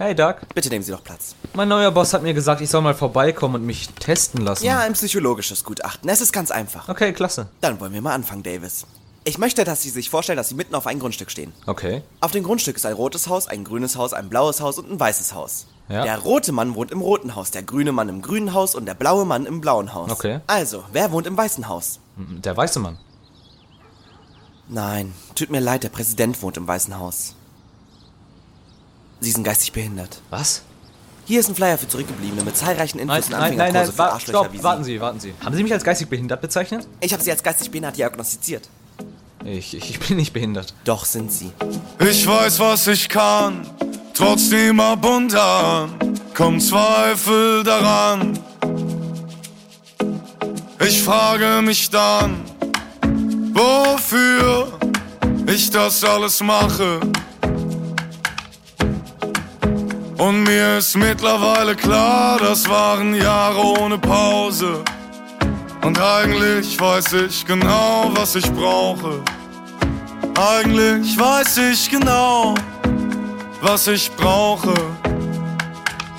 Hey Doug, Bitte nehmen Sie doch Platz. mein neuer Boss hat mir gesagt, ich soll mal vorbeikommen und mich testen lassen. Ja, ein psychologisches Gutachten. Es ist ganz einfach. Okay, klasse. Dann wollen wir mal anfangen, Davis. Ich möchte, dass Sie sich vorstellen, dass Sie mitten auf einem Grundstück stehen. Okay. Auf dem Grundstück ist ein rotes Haus, ein grünes Haus, ein blaues Haus und ein weißes Haus. Ja. Der rote Mann wohnt im roten Haus, der grüne Mann im grünen Haus und der blaue Mann im blauen Haus. Okay. Also, wer wohnt im weißen Haus? Der weiße Mann. Nein, tut mir leid, der Präsident wohnt im weißen Haus. Sie sind geistig behindert. Was? Hier ist ein Flyer für Zurückgebliebene mit zahlreichen Nein, Infos und nein, nein, nein, Anfängerkurse für wa Arschlöcher stopp, wie Sie. warten Sie, warten Sie. Haben Sie mich als geistig behindert bezeichnet? Ich habe Sie als geistig behindert diagnostiziert. Ich, ich, ich bin nicht behindert. Doch sind Sie. Ich weiß, was ich kann, trotzdem ab und an kommt Zweifel daran. Ich frage mich dann, wofür ich das alles mache. Und mir ist mittlerweile klar, das waren Jahre ohne Pause. Und eigentlich weiß ich genau, was ich brauche. Eigentlich weiß ich genau, was ich brauche.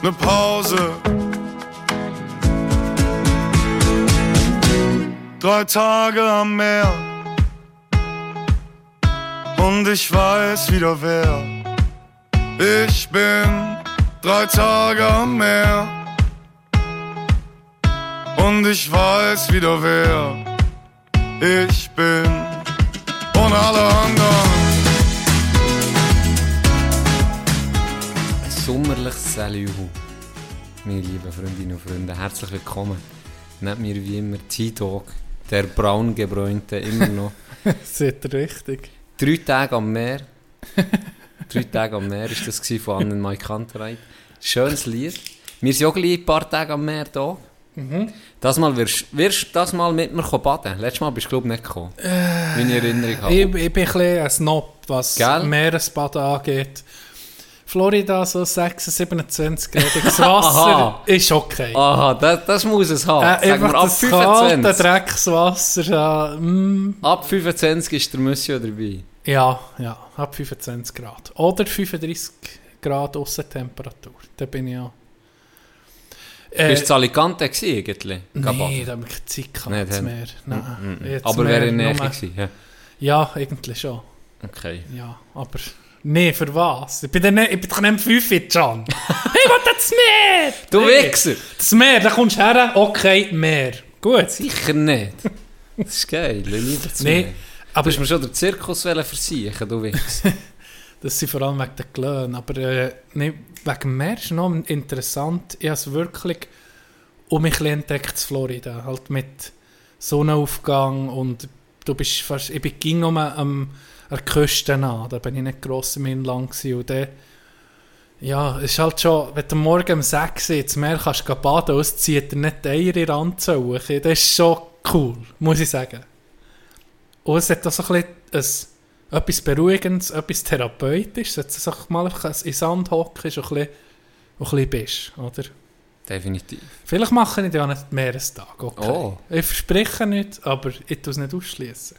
Ne Pause. Drei Tage am Meer. Und ich weiß wieder wer. Ich bin drei Tage am Meer. Und ich weiß wieder wer ich bin und alle anderen. Ein sommerliches Salut, meine lieben Freundinnen und Freunde. Herzlich willkommen. Neben mir wie immer T-Dog, der braungebräunte, immer noch. Seht ihr richtig? Drei Tage am Meer. Drei Tage am Meer war das von Annen Mai Kantereit. Schönes Lied. Wir sind auch gleich ein paar Tage am Meer da. Das Mal wirst, wirst das Mal mit mir baden. Letztes Mal bist du glaube ich nicht gekommen. Wie ich Erinnerung habe. Ich, ich bin ein bisschen ein Snob, was Gell? Meeresbaden angeht. Florida, so 26, 27 gradiges Wasser, Aha. ist okay. Aha, das, das muss es haben. Äh, wir, ab das kalte 25. Dreckswasser, ja, mm, Ab 25 ist der Monsieur dabei. Ja, ja, ab 25 Grad. Oder 35 Grad Aussentemperatur, da bin ich auch. Äh, Bist du in Alicante gewesen, eigentlich? Nein, da habe ich keine Zeit gehabt, das dann- Meer. Nein, jetzt Aber mehr wäre in Nähe gewesen. Ja. Ja, eigentlich schon. Okay. Ja, aber... Nee, für was? Ich bin, dann nicht, ich bin doch nicht im 5 Can. ich will das Meer! Du Nee. Wichser! Das Meer, da kommst du her, okay, Meer. Gut. Sicher nicht. Das ist geil, lieber zu Nee, mir. Aber Du hast mir schon den Zirkus versichern, du Wichser. das sind vor allem wegen der Glöhn. Aber äh, nee, wegen Meer ist noch interessant. Ich habe es wirklich um mich entdeckt in Florida. Halt mit Sonnenaufgang und du bist fast... Ich bin ging um am, an der Küste an. Da bin ich nicht gross im Inland. Und dann... Ja, es ist halt schon, wenn du morgen um 6 Uhr ins Meer kannst baden, es zieht dir nicht die Eier in den Anzug. Das ist schon cool, muss ich sagen. Und es hat auch so ein bisschen ein, etwas Beruhigendes, etwas Therapeutisches, dass du mal in den Sand hockst und ein bisschen, und ein bisschen bist, oder? Definitiv. Vielleicht mache ich ja nicht den Meerestag, okay. Oh. Ich verspreche nicht, aber ich tue es nicht ausschließen.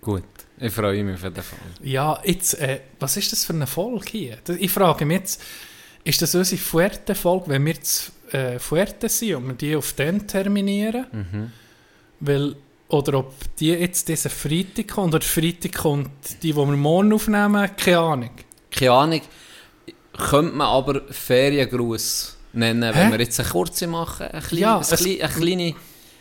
Gut. Ich freue mich auf jeden Fall. Ja, jetzt, äh, was ist das für eine Folge hier? Ich frage mich jetzt, ist das unsere Fuerte-Folge, wenn wir zu äh, Fuerte sind und wir die auf den terminieren? Mhm. Weil, oder ob die jetzt diesen Freitag kommt, oder Freitag kommt die, die wir morgen aufnehmen, keine Ahnung. Keine Ahnung. Könnte man aber Feriengruß nennen, wenn Hä? wir jetzt eine kurze machen. Ein, klein, Ja, ein, es- klein, ein, kleine,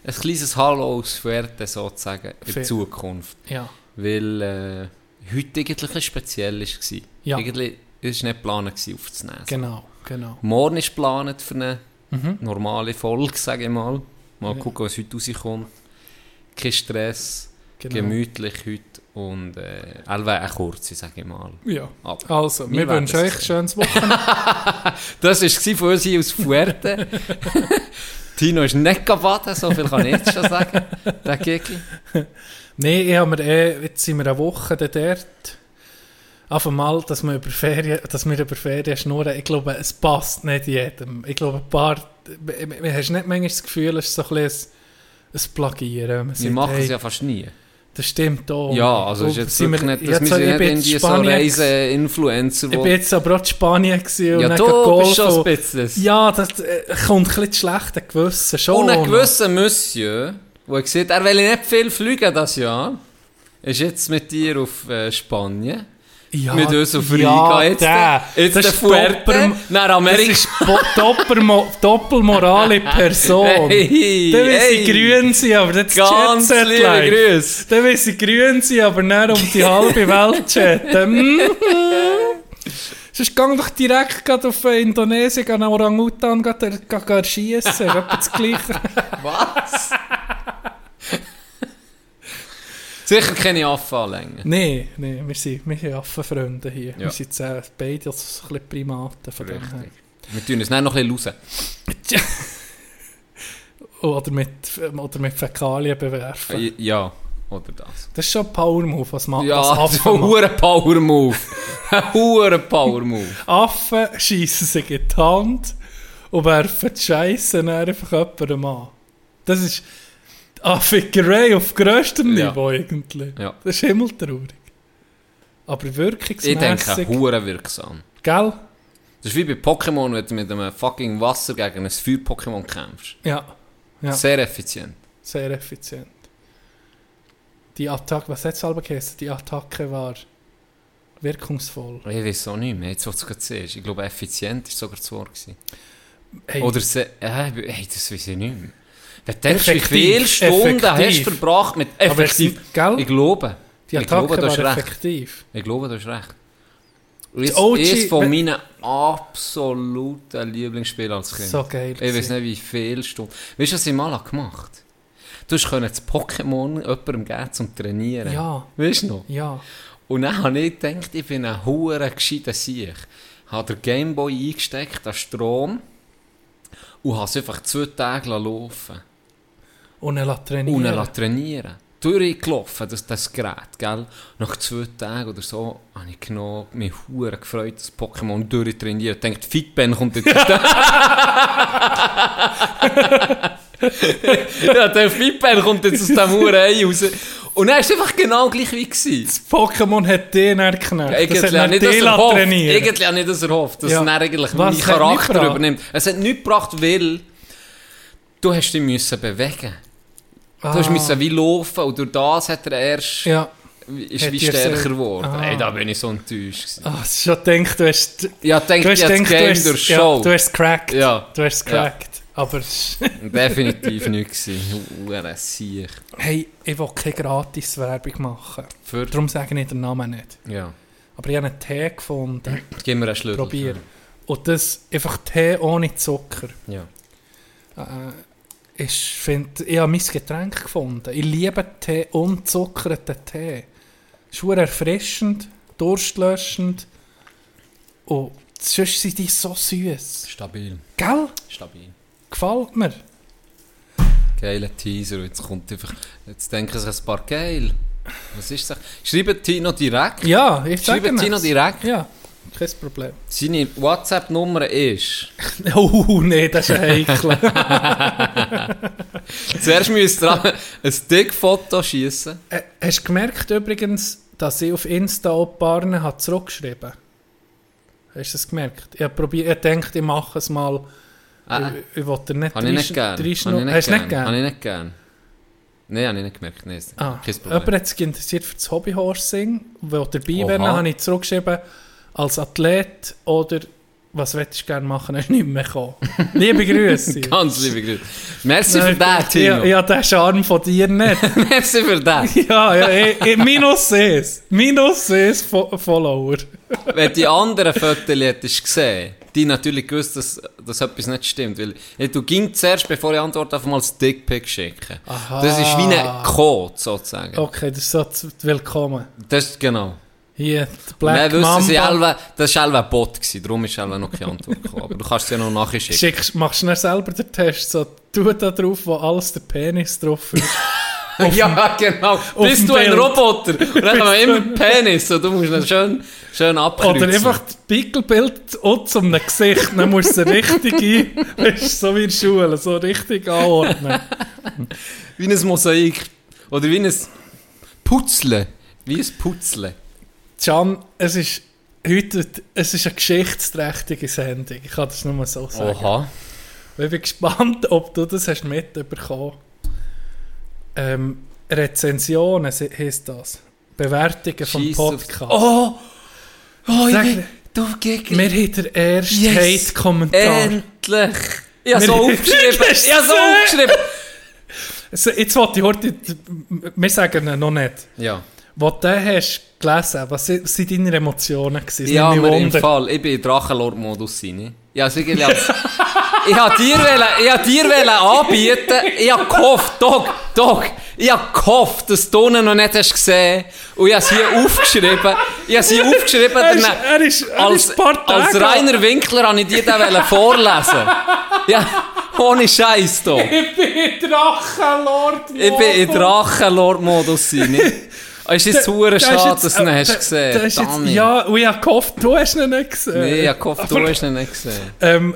ein kleines Hallo aus Fuerte sozusagen in Fair. Zukunft. Ja, Weil äh, heute eigentlich ein speziell war. Ja. Eigentlich es war nicht geplant, aufzunehmen. genau, genau. Morgen ist geplant für eine Mhm. normale Folge, sage ich mal. Mal Ja. gucken, was heute rauskommt. Kein Stress, genau. gemütlich heute und äh, allweil eine kurze, sage ich mal. Ja, Aber also, Wir wünschen euch ein schönes Wochenende. das war von uns hier aus Fuerte. Tino ist nicht baden, so viel kann ich jetzt schon sagen. Der Gigi. Nein, ich habe mir eh, jetzt sind wir eine Woche dort. Auf einmal, dass wir über Ferien, dass wir über Ferien schnurren, ich glaube, es passt nicht jedem. Ich glaube, ein paar, hast nicht manchmal das Gefühl, es ist so ein bisschen ein, Plagieren. Man Wir machen hey, es ja fast nie. Das stimmt auch. Ja, also Und ist jetzt sind wirklich nicht, jetzt- dass wir ich sind nicht die so Reise-Influencer, Ich bin jetzt aber auch in Spanien gewesen und Ja, du bist schon ein bisschen. Ja, das äh, kommt ein bisschen schlecht Gewissen schon. Und ein gewisser Monsieur, der gesagt er will nicht viel fliegen das Jahr, ist jetzt mit dir auf äh, Spanien. Ja, mit uns auf Riga. ja, jetzt der. jetzt das der ist Fuerte, nach Das Amerika. ist Bo- Doppelmo Doppelmoral in Person. Hey, Dann will sie grün sein, aber das Ganz Jet Set liebe. Grüße. Dann will sie grün sein, aber nicht um die halbe Welt chatten. Sonst gang doch direkt auf äh, Indonesien, geh einen Orang-Utan geh- geh- geh schiessen. Das Gleiche. Was? Sicher keine Affenanlänge. Nein, nein, wir sind, wir sind Affenfreunde hier. Ja. Wir sind jetzt, äh, beide als ein Primaten von dem her. Richtig. Wir tun uns dann noch ein bisschen raus. Oder mit, oder mit Fäkalien bewerfen. Ja, oder das. Das ist schon ein Power-Move, was man Ja, was so Affen ein hoher Power-Move. Ein hoher Power-Move. Affen schiessen sich in die Hand und werfen die Scheisse dann einfach jemandem an. Das ist Affigerei auf grösstem Ja. Niveau eigentlich. Ja. Das ist himmeltraurig. Aber Ich denke, wirkungsmässig... hure wirksam. Gell? Das ist wie bei Pokémon, wenn du mit einem fucking Wasser gegen ein Feuer-Pokémon kämpfst. Ja. Ja, sehr, Sehr effizient. effizient. Die Attacke, was hat es selber geheißen? Die Attacke war wirkungsvoll. Ich weiß auch nicht mehr, jetzt was du gerade siehst. Ich glaube, effizient war sogar das Wort. Hey, Oder se äh, hey, das weiß ich nicht mehr. Du denkst, wie Effektiv, viele Stunden hast effektiv. du verbracht mit effektiv. Ich glaube. die ich glaube, du hast war recht. effektiv. Ich glaube, du hast recht. Ist, OG ist von meinen absoluten Lieblingsspielen als Kind. So geil. ich weiß nicht, wie viele Stunden. Weißt du, was ich mal habe gemacht Du hast das Pokémon jemandem geben zum Trainieren. Ja, Weißt du noch? ja. Und dann habe ich gedacht, ich bin ein hure gescheiter Sieg. Habe den Gameboy eingesteckt, an Strom, und habe es einfach zwei Tage laufen Und er lässt trainieren. Und trainieren Durchgelaufen, das, das Gerät, gell? Nach zwei Tagen oder so habe ich genommen, mich hure gefreut, das Pokémon durchtrainiert. Ich dachte, Fitben kommt jetzt ja, der Fitben kommt jetzt aus dem hure Ei raus. Und war es einfach genau gleich wie gewesen. Das Pokémon hat den erknallt. Eigentlich das hat ich nicht das den erhofft. trainieren. Eigentlich habe ich das erhofft, dass Ja. es dann eigentlich meinen nicht Charakter übernimmt. Es hat nichts gebracht, weil du hast dich müssen bewegen. Du hast Ah. müssen wie laufen und durch das hat er erst Ja. ist Hat wie dir stärker geworden. Ah. Ey, da bin ich so enttäuscht. Ah, du schon gedacht, du hast... Ja, ich denke, Du ich hast gedacht, du Game hast, ja, durchschaut. du hast es cracked. Ja. Du hast es Ja. cracked. Aber Definitiv nicht gewesen. Hure Sieg. hey, ich will keine Gratis-Werbung machen. Für, Darum sage ich den Namen nicht. ja, Aber ich habe einen Tee gefunden. gib mir einen Schlüssel. Probier. Und das einfach Tee ohne Zucker. Ja. Äh, ich finde, ich habe mein Getränk gefunden. Ich liebe Tee, unzuckerten Tee. Es ist erfrischend, durstlöschend. Und sonst sind die so süß. Stabil. Gell? Stabil. Gefällt mir. Geiler Teaser. Jetzt kommt einfach. Jetzt denken sich ein paar geil. Was ist das? Schreibt Tino direkt. Ja, ich Schreibt Tino direkt. Ja, kein Problem. Seine WhatsApp-Nummer ist. Oh, nee, das ist ein heikel. Zuerst müsst ihr ein Dick-Foto schießen. Äh, Hast du gemerkt übrigens, dass ich auf Insta auch Paaren hat zurückgeschrieben Hast du das gemerkt? Ich habe probiert, ich dachte, ich mache es mal. Ah, Ich, ich wollte nicht Habe ich nicht gern. Hast du nicht gern. Habe ich nicht gern. Nein, habe ich nicht gemerkt. Nein, Ah, kein Problem. jemand hat sich interessiert für das Hobbyhorsing, weil dabei wäre, habe ich zurückgeschrieben, als Athlet oder was willst du gerne machen, hast du nicht mehr gekommen. Liebe Grüße. Ganz liebe Grüße. Merci für Nein, den, Tino. Ja, ja, den Charme von dir nicht. Merci für den. ja, ja, ich, ich, minus es. Minus es Fo Follower. Wenn die anderen Fotos hättest gesehen, die natürlich gewusst, dass, dass etwas nicht stimmt. Weil ja, du ging zuerst, bevor ich antworte, einfach mal das Dickpick schicken. Aha. Das ist wie ein Code, sozusagen. Okay, das ist so willkommen. Das ist genau. Hier, die Black dann wissen sie. Alva, das war ein Bot, gewesen, darum ist Alva noch keine Antwort gekommen. Aber du kannst es ja noch nachschicken. Schickst, machst du dann selber den Test, so, tu da drauf, wo alles der Penis drauf ist. ja, genau. Bist du ein Bild. Roboter? Und dann haben wir immer Penis und du musst ihn schön, schön abkreuzen. Oder einfach das Pickelbild auch zum Gesicht, dann musst du es richtig ein, weißt, so wie in der Schule, so richtig anordnen. Wie ein Mosaik. Oder wie ein Putzle. Wie ein Putzle. Can, es ist heute es ist eine geschichtsträchtige Sendung. Ich kann das nur mal so sagen. Oha. Und Ich bin gespannt, ob du das hast mitbekommen ähm, Rezensionen heisst das. Bewertungen vom Podcast. Oh! Oh, ich Sag bin... mir, Du Gegner. Wir haben den ersten Yes. Hate-Kommentar. Endlich! Ich habe so aufgeschrieben. Ich habe so so- aufgeschrieben. So, Jetzt wollte ich heute, wir sagen ihn noch nicht. Ja. Was du hast gelesen, was sind deine Emotionen gewesen? Es Ja, mir im. Fall. Ich bin in Drachenlord-Modus rein. Ja, also wirklich als... ich habe dir, wollen, ich hab dir wollen anbieten, ich habe gehofft, Dog, Dog, ich habe gehofft, dass du ihn noch nicht hast gesehen und ich habe es hier aufgeschrieben. Ich habe es hier aufgeschrieben, Er ist, er ist, er als, ist als Rainer Winkler habe ich dir den vorlesen. Ja, ohne Scheiß hier. Ich bin Drachenlord. Ich bin in Drachenlord-Modus rein. Es ist jetzt hure schade, dass du ihn hast gesehen hast. Ja, und ich habe gehofft, du hast ihn nicht gesehen. Nee, ich habe gehofft, du hast ihn nicht gesehen. Ähm,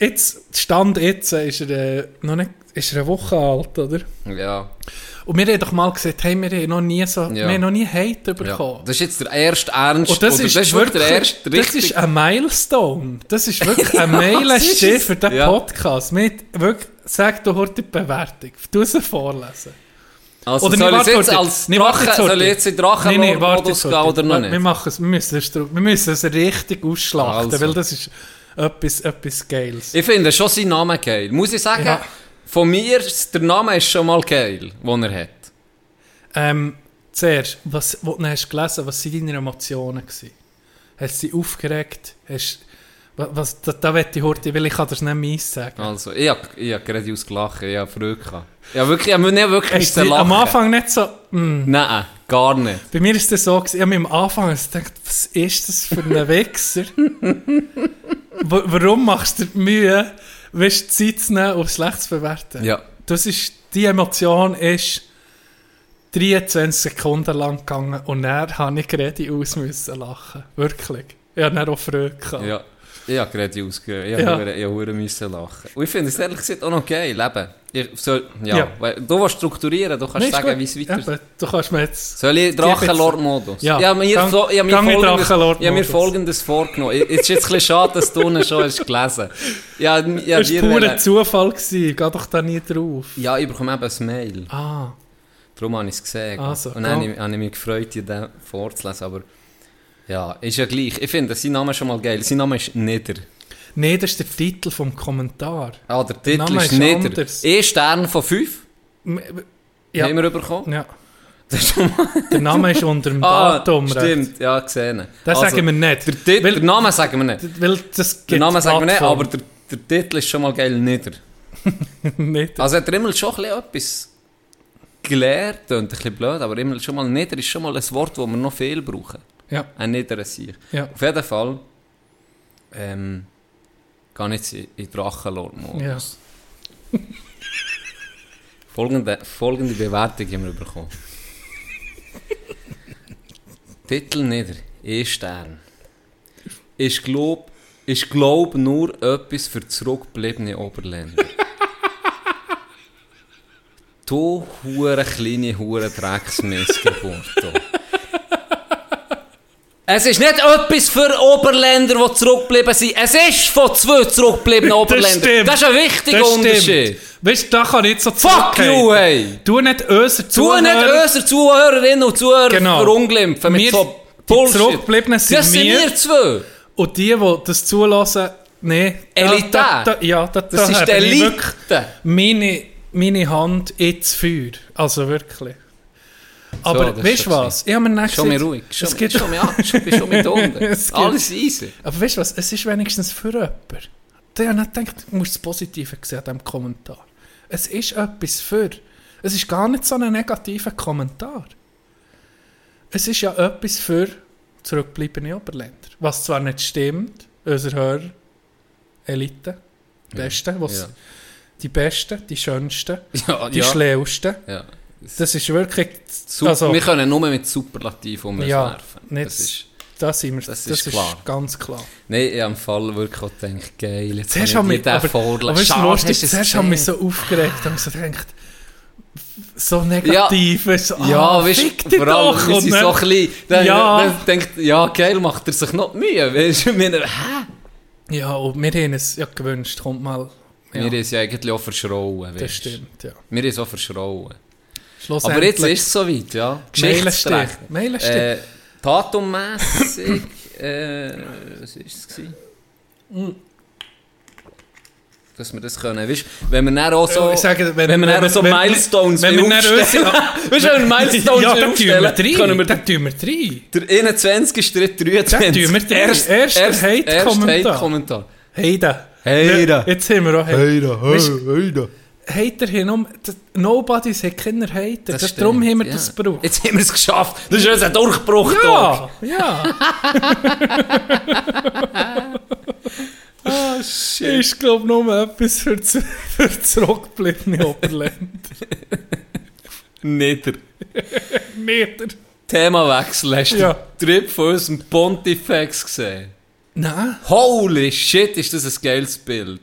jetzt, Stand jetzt ist er, äh, noch nicht, ist er eine Woche alt, oder? Ja. Und wir haben doch mal gesagt, hey, wir haben noch nie so, Ja. wir haben noch nie Hate Ja, bekommen. das ist jetzt der erste Ernst. Und das ist, das ist wirklich, der erste das richtig. ist ein Milestone. Das ist wirklich ein das Meilenstein für den Ja. Podcast. Mit, wirklich, sag doch heute die Bewertung. Du sie vorlesen. Also oder soll nee, ich jetzt als Nee, Drache, soll ich jetzt in Nee, nee, warte Drachenlord-Modus gehen oder noch Wir nicht? machen es, wir müssen es, wir müssen es richtig ausschlachten, Also. weil das ist etwas, etwas Geiles. Ich finde schon seinen Namen geil. Muss ich sagen, Ja. von mir, der Name ist schon mal geil, den er hat. Ähm, zuerst, was, was du hast gelesen, was waren deine Emotionen? Gewesen? Hast du dich aufgeregt? Hast, was, was, da, da wette ich heute, weil ich kann das nicht mies sagen. Also, ich habe hab gerade ausgelacht, ich habe Freude gehabt. Habe wirklich, ich habe nicht wirklich dich am lachen. Anfang nicht so... mm. Nein, gar nicht. Bei mir ist das so, ich habe am Anfang gedacht, was ist das für ein Wichser? Wa- Warum machst du dir die Mühe, weißt, Zeit zu nehmen, um schlecht zu bewerten? Ja. Das ist, die Emotion ist 23 Sekunden lang gegangen und dann habe ich gerade aus müssen lachen. Wirklich. Ich habe dann auch Freude gehabt. Ja, ich habe gerade ausgehört. Ich Ja. hure müssen lachen. Und ich finde es ehrlich gesagt auch noch geil, eben. Ich soll, ja, Ja. Weil, du willst strukturieren, du kannst Nee, sagen, wie es weitergeht. Du kannst mir jetzt... Soll ich Drachenlord-Modus? Ja. Ich habe mir, Gang- so, ich habe mir, folgendes, ich habe mir folgendes vorgenommen. Es ist jetzt ein bisschen schade, dass du ihn schon hast gelesen hast. Ja, Das war purer Zufall. Gewesen. Geh doch da nie drauf. ja, ich bekomme eben ein Mail. Ah, Darum habe ich es gesehen. Also, Und dann habe ich, habe ich mich gefreut, dir den vorzulesen. Aber ja, ist ja gleich. Ich finde sein Name schon mal geil. Sein Name ist Nieder. nee, das ist der Titel vom Kommentar. Ah, der Titel Name ist ist Nieder. anders. E Stern von 5 M- Ja, haben wir bekommen. ja. Der Name ist unter dem ah, Datum. stimmt, ja, gesehen. Das Also, sagen wir nicht. Der, Tit- Weil- der Name sagen wir nicht. Weil das Der Name sagen wir nicht, aber der, der Titel ist schon mal geil Nieder. nicht. Also hat er immer schon ein bisschen etwas gelernt, klingt ein bisschen blöd, aber immer schon mal Nieder ist schon mal ein Wort, das wir noch viel brauchen. Ja, Ein niederer Sieg. ja, Auf jeden Fall ähm, gehe ich jetzt in, in Drachenlord-Modus. ja. Folgende, folgende Bewertung haben wir bekommen. Titel nieder, E-Stern. Ich glaub, ich glaub nur etwas für zurückgebliebene Oberländer. du hure kleine hure Drecksmissgeburt. Es ist nicht etwas für Oberländer, die zurückgeblieben sind. Es ist von zwei zurückgebliebenen Oberländern. stimmt. Das ist ein wichtiger Das Unterschied. stimmt. Weißt du, da kann ich so Fuck you, hey! Du nicht unser Tu nicht unsere Zuhörerinnen und Zuhörer Genau. verunglimpfen mit Wir- so die Bullshit. Zurückgebliebenen sind das sind wir. wir zwei. Und die, die das zulassen, nee. da- Elitär. Da, da, ja, da, Das da ist die Elite. meine, meine Hand ins Feuer. Also wirklich. Aber ist weißt du was? Ich habe mir nicht Schon mir gesagt, ruhig. Schon, es gibt, schon mir an. Schon, bist schon mit unten. Alles easy. aber weißt du was? Es ist wenigstens für jemanden. Der hat nicht gedacht, du musst das Positive sehen an diesem Kommentar. Es ist etwas für. Es ist gar nicht so ein negativer Kommentar. Es ist ja etwas für zurückbleibende Oberländer. Was zwar nicht stimmt, unsere Hörer, Elite, Besten, was Ja. die Besten, die Schönsten, Ja, die ja. Schlausten. ja. Das ist wirklich. Sup Also- wir können nur mit Superlativ um uns Ja, werfen. nicht- Das ist, Das, sind wir, Das das, ist ist, klar. ganz kall. nein, ich habe im Fall wirklich auch gedacht, geil, jetzt Zuerst haben ich wir, den vorlesen. weißt zuerst haben wir gesehen? so aufgeregt und so gedacht, so negativ ist. So, Ja, ah, weißt fick du, dich vor allem, doch. wir Und sind dann- so klein. Dann, Ja. dann denkt, ja, geil, macht er sich noch die Mühe. Weißt du, ich meine, hä? Ja, und wir haben es ja gewünscht, kommt mal. Ja, Wir haben es ja eigentlich auch verschrauen. das weisst. stimmt, ja. Wir haben es auch verschrauen. Aber jetzt ist es soweit, ja. Geschichtsrecht. steht. Äh, Datummässig, äh, was war es? gewesen? Mm. Dass wir das können. Weißt, wenn wir dann auch so, Ich sage, wenn, wir dann so Milestones wenn wir dann aufstellen. weißt du, wenn wir Milestones ja, dann tun wir aufstellen, können wir. Dann tun wir drei. der 21. der 23. Dann tun wir drei. Erst, Erster erst, Hate-Kommentar. erst Hate-Kommentar. Da. Hey da. Jetzt haben wir auch Hater. Hey da, Hater hin um. Nobody's hat keine Hater. Das darum haben wir ja. das gebraucht. Jetzt haben wir es geschafft. Das ist unser Durchbruch. Tag. Ja, ja. Ah, shit. Ist, glaube ich, nur etwas für das, für das Oberland. Nieder. Meter. Themawechsel. Hast du Ja. den Trip von unserem Pontifex gesehen? Nein. Holy shit, ist das ein geiles Bild.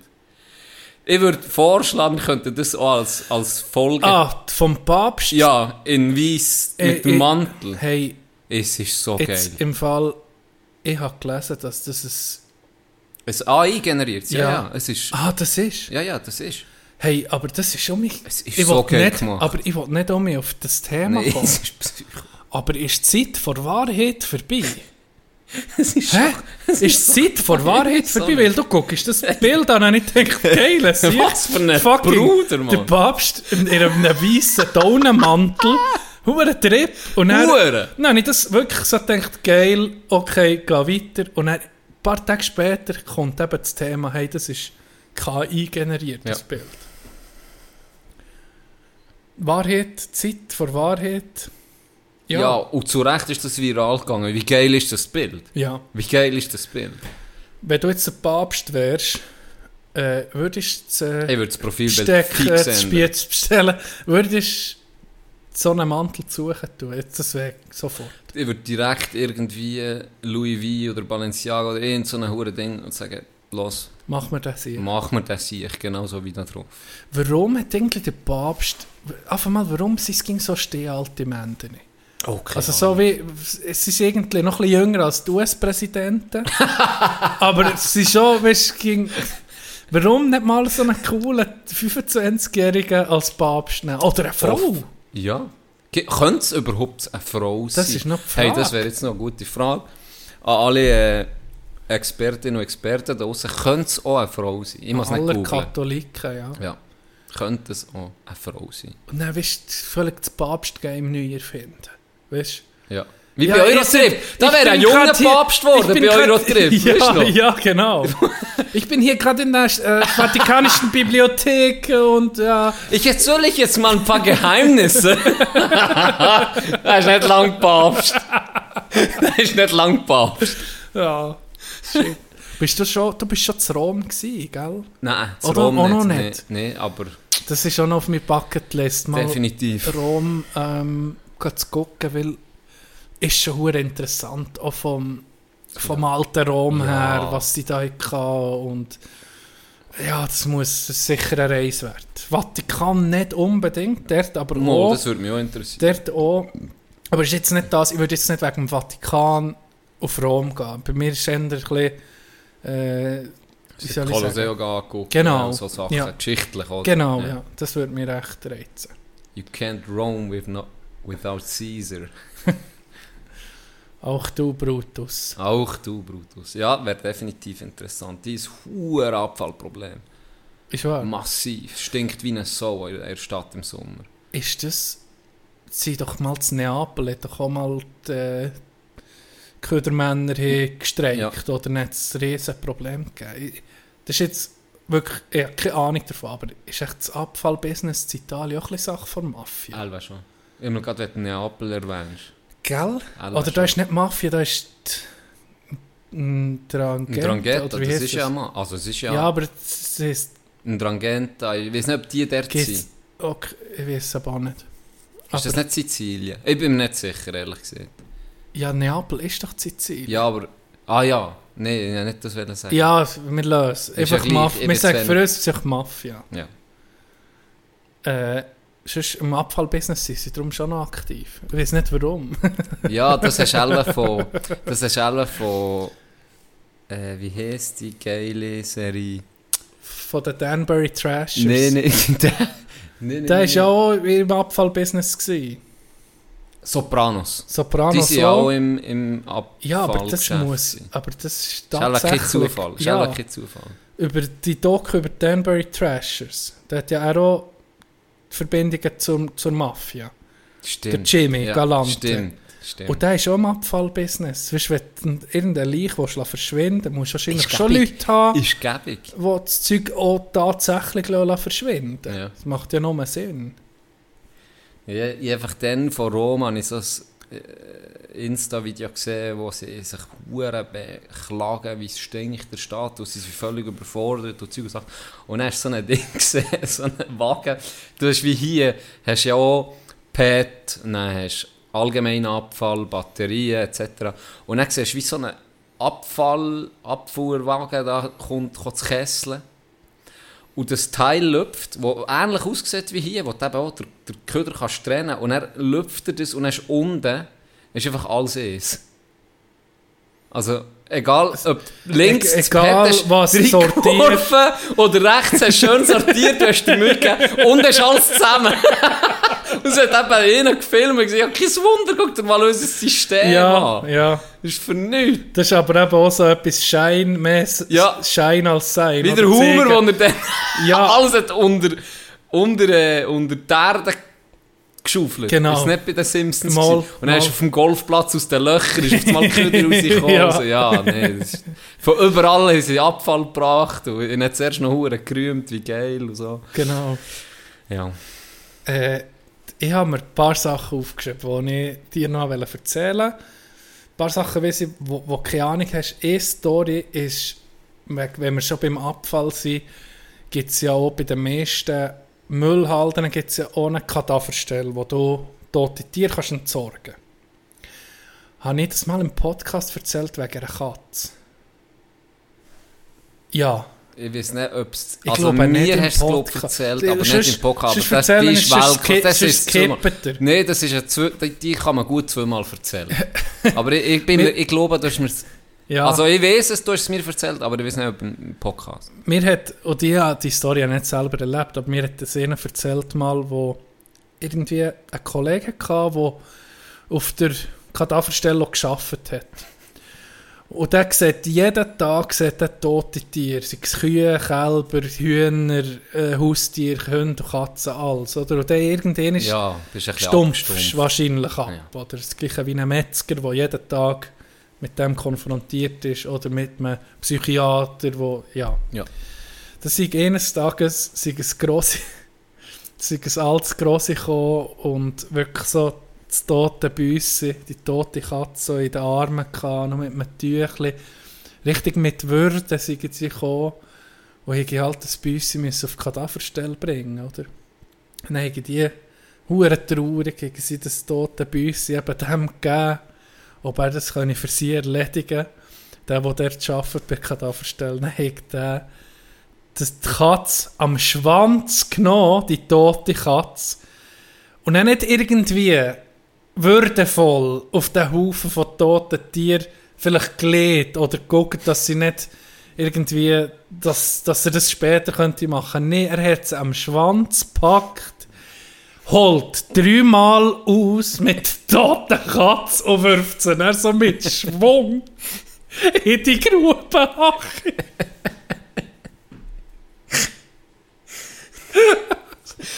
Ich würde vorschlagen, wir könnten das auch als, als Folge... Ah, vom Papst. Ja, in Weiss mit Äh, dem äh, Mantel. Hey, Es ist so jetzt geil. im Fall, ich habe gelesen, dass das ein... Es AI generiert, ja, Ja. ja. Es ist... Ah, das ist. Ja, ja, das ist... Hey, aber das ist schon mich. Es ist ich so geil nicht, gemacht. Aber ich will nicht um mich auf das Thema Nein, kommen. es ist. Aber ist die Zeit vor Wahrheit vorbei? Es ist Hä? Ist die Zeit vor Wahrheit vorbei? Weil du guckst das Bild an und ich denke, geil, es ist Was für ein fucking Bruder, Mann. Der Papst in einem weißen Daunenmantel. Hure Trip. Und dann, Hure. Dann habe ich das wirklich so gedacht, geil, okay, geh weiter. Und dann, ein paar Tage später kommt eben das Thema, hey, das ist KI generiert, das Ja. Bild. Wahrheit, Zeit vor Wahrheit. Ja. Ja. und zu Recht ist das viral gegangen. Wie geil ist das Bild? ja. Wie geil ist das Bild? Wenn du jetzt ein Papst wärst, äh, würdest du Ich äh, würde das Profilbild äh, fix ändern. Bestellen, würdest du so einen Mantel suchen tun. Jetzt das wäre sofort. Ich würde direkt irgendwie Louis V oder Balenciaga oder irgend so ein hure Ding und sagen, los, Mach mir das hier. mach mir das hier, genauso wie da drauf. Warum hat eigentlich der Papst, einfach mal, warum sind es ging so stehen alte Männer nicht? Okay. Also so wie, es ist irgendwie noch ein bisschen jünger als die US-Präsidenten, aber es ist schon, weißt ging- warum nicht mal so einen coolen 25-Jährigen als Papst nehmen? Oder eine Frau? Ja. Ge- Könnte es überhaupt eine Frau sein? Das ist noch die Hey, Frage. das wäre jetzt noch eine gute Frage. An alle äh, Expertinnen und Experten da draußen, könnte es auch eine Frau sein? Ich muss nicht Aller googeln. Katholiken, ja. Ja. Könnte es auch eine Frau sein? Und dann weißt du, völlig das Papst-Game neu erfinden. Weißt du? Ja. Wie Ja, bei Eurotrip. Da wäre ein junger Papst geworden bei Eurotrip. Weißt du Ja, ja, genau. Ich bin hier gerade in der äh, Vatikanischen Bibliothek und ja. Ich erzähle euch jetzt mal ein paar Geheimnisse. Er ist nicht lang Papst. Er ist nicht lang Papst. ja. Shit. Bist du schon, du bist schon zu Rom gewesen, gell? Nein, zu Oder Rom auch noch nicht. nicht? Nee, nee, aber Das ist auch noch auf meiner Bucketlist, mal definitiv. Rom ähm, zu gucken, weil ist schon hure interessant, auch vom, vom alten Rom Ja. her, was die da hatten und ja, das muss das sicher eine Reise wert. Vatikan nicht unbedingt, dort aber Mo, auch. das würde mich auch interessieren. Dort auch. Aber ist jetzt nicht das, ich würde jetzt nicht wegen dem Vatikan auf Rom gehen. Bei mir ist es eher ein bisschen, äh, wie soll sagen? angucken. Genau, und So Sachen, ja. geschichtlich. Oder? Genau, ja. das würde mir recht reizen. You can't roam with no, without Caesar. Auch du, Brutus. Auch du, Brutus. Ja, wäre definitiv interessant. Dieses hohe Abfallproblem. Ist wahr? Massiv. Stinkt wie eine Sau in der Stadt im Sommer. Ist das, sie doch mal zu Neapel, hat doch auch mal die äh, Ködermänner hier gestreikt oder nicht ein riesen Problem gegeben. Das ist jetzt wirklich, ich habe keine Ahnung davon, aber ist echt das Abfallbusiness in Italien auch ein bisschen Sache von Mafia? Elva schon. Immer gerade, wenn du Neapel erwähnst. Gell? Elva Oder da ist nicht Mafia, da ist Drangheta. Drangheta, das ist ja mal. Also, es ist Ja, ja, aber es ist, ein Drangheta. Ich weiß nicht, ob die dort sind. gibt's, okay, ich weiß es aber auch nicht. Ist das nicht Sizilien? Ich bin mir nicht sicher, ehrlich gesagt. Ja, Neapel ist doch Sizilien. Ja, aber. Ah ja. Nein, ich wollte nicht das wollen sagen. Ja, wir lösen. Ja Einfach gleich, Mafia. ich Wir sagen für uns ist es Mafia. Ja. Äh, sonst im Abfallbusiness sind sie darum schon noch aktiv. Ich weiß nicht warum. Ja, das du alle von. Das du alle von. Äh, wie heisst die geile Serie? Von den Danbury Trashers. Nee, nee. der, nee, nee, Der war nee. auch im Abfallbusiness. Gewesen. Sopranos. Sopranos Die sind ja auch. im, im Abfall. Ja, aber das muss... Aber das ist Das ist kein tatsächlich... Zufall. Das ist Ja, kein Zufall. über die Doku über Danbury Trashers. Der hat ja auch Verbindungen zum, zur Mafia. Stimmt. Der Jimmy Galante. Stimmt. Stimmt. Und der ist auch im Abfallbusiness. Weißt wenn du irgendein Leich lassen verschwinden musst du wahrscheinlich Ist schon gäbig. Leute haben, ist gäbig. die das Zeug auch tatsächlich lassen verschwinden Ja. Das macht ja nur Sinn. Ja, einfach dann von Rom habe ich so ein äh, Insta-Video gesehen, wo sie sich hure beklagen, wie es der Stadt und sie sind völlig überfordert und Zeug und. Und dann hast du so ein Ding gesehen, so einen Wagen. Du hast wie hier, hast ja auch PET, dann hast du allgemeinen Abfall, Batterien etc. Und dann siehst du, wie so ein Abfall, Abfuhrwagen da kommt, kommt zu kesseln. Und das Teil lüpft, wo ähnlich aussieht wie hier, wo du eben auch den, den Köder kannst trennen und dann lüpft er das und dann ist unten ist einfach alles eins. Also, egal ob links E- egal, hast was sortiert. Kurven oder rechts hast du schön sortiert, du hast die Mühe gegeben und ist alles zusammen. und es hat eben einer gefilmt und gesagt, ja, kein Wunder, guck dir mal unser System Ja, an. ja. Das ist für nichts. Das ist aber eben auch so etwas Schein, mehr Ja. Schein als Sein. Wie der Humor, den er dann Ja. alles hat unter, unter, äh, unter die Erde geschaufelt. Genau. Ist nicht bei den Simpsons Mal. Und dann mal. ist auf dem Golfplatz aus den Löchern ist auf einmal Köder rausgekommen. Ja. ja. So, ja, nee, ist, von überall haben sie Abfall gebracht und ich habe zuerst noch hure gerühmt, wie geil und so. Genau. Ja. Äh, ich habe mir ein paar Sachen aufgeschrieben, die ich dir noch erzählen wollte. Ein paar Sachen, wo, wo du keine Ahnung hast. Eine Story ist, wenn wir schon beim Abfall sind, gibt es ja auch bei den meisten Müllhalden gibt's ja auch eine Kadaverstelle, wo du tote Tiere kannst entsorgen kannst. Habe ich das mal im Podcast erzählt wegen einer Katze? Ja. Ich weiß nicht, ob es... Also glaube mir hast du es erzählt, aber sonst- nicht im Podcast. Aber das, die ist- ki- Das ist. Nein, das ist ein zwei, die, kann man gut zweimal erzählen. aber ich, ich, bin, ich glaube, du hast mir ja. Also ich weiß es, du hast es mir erzählt, aber ich weiß nicht, ob im Podcast. Mir hat, und ich habe die Story ja nicht selber erlebt, aber mir hat das einer erzählt mal, wo irgendwie ein Kollege hatte, der auf der Kadaverstelle gearbeitet hat. Und der sieht jeden Tag sieht er tote Tiere, sei es Kühe, Kälber, Hühner, äh, Haustiere, Hunde, Katzen, alles. Oder? Und der irgendwann ist Ja, stumpf wahrscheinlich ab. Ja. Oder das gleiche wie ein Metzger, der jeden Tag mit dem konfrontiert ist. Oder mit einem Psychiater, wo ja. Ja. Das sei eines Tages sei ein grosse, sei ein altes Grosse gekommen und wirklich so das tote Büsse, die tote Katze so in den Armen gehabt, noch mit einem Tüchli. Richtig mit Würde sind sie gekommen und ich halt das Büsse müssen auf die Kadaverstelle bringen, oder? Und dann haben die hure traurig gegen sie das tote Büsse eben dem gegeben, ob er das könne für sie erledigen Der, der dort arbeitet bei Kadaverstellen, hat der das die Katze am Schwanz genommen, die tote Katze, und dann nicht irgendwie würdevoll auf den Haufen von toten Tieren vielleicht gelegt oder guckt, dass sie nicht irgendwie, dass, dass er das später könnte machen. Nein, er hat sie am Schwanz gepackt, holt dreimal aus mit toten Katze und wirft sie dann so mit Schwung in die Grube.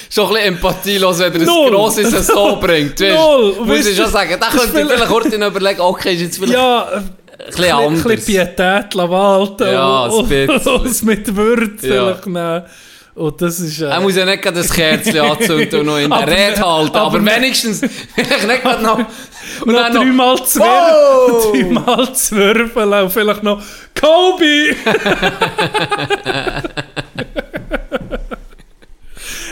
Schon ein bisschen empathielos, wenn er ein grosses so bringt. Weißt, Null. Muss Weißt ich schon sagen. Da könnte ich vielleicht kurz überlegen, okay, ist jetzt vielleicht Ja, ein bisschen ein anders. bisschen Pietät walten Ja, und, und es mit Würde Ja. vielleicht nehmen. Und das ist... Äh, Er muss ja nicht gerade das Kerzchen anzünden und noch in der Rede halten, aber, aber- wenigstens vielleicht nicht gerade noch... Und noch dann noch... dreimal zwirren, Wow! dreimal zwirfeln und vielleicht noch Kobe!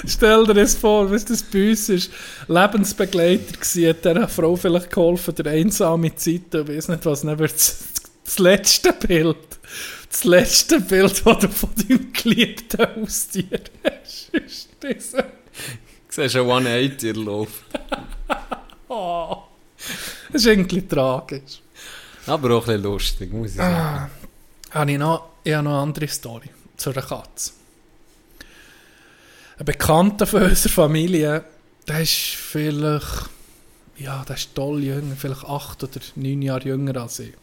Stell dir das vor, was das bei uns ist. Lebensbegleiter gewesen, hat dieser Frau vielleicht geholfen, der einsame Zeit, ich weiß nicht was, dann wird das, das letzte Bild, das letzte Bild, das du von deinem geliebten Haustier hast, ist diese siehst du 180 in der Luft. Oh, das ist irgendwie tragisch. Aber auch ein bisschen lustig, muss ich sagen. Habe ich, noch, ich habe noch eine andere Story zu einer Katze. Ein Bekannter von unserer Familie, der ist vielleicht, ja, der ist toll jünger, vielleicht acht oder neun Jahre jünger als ich.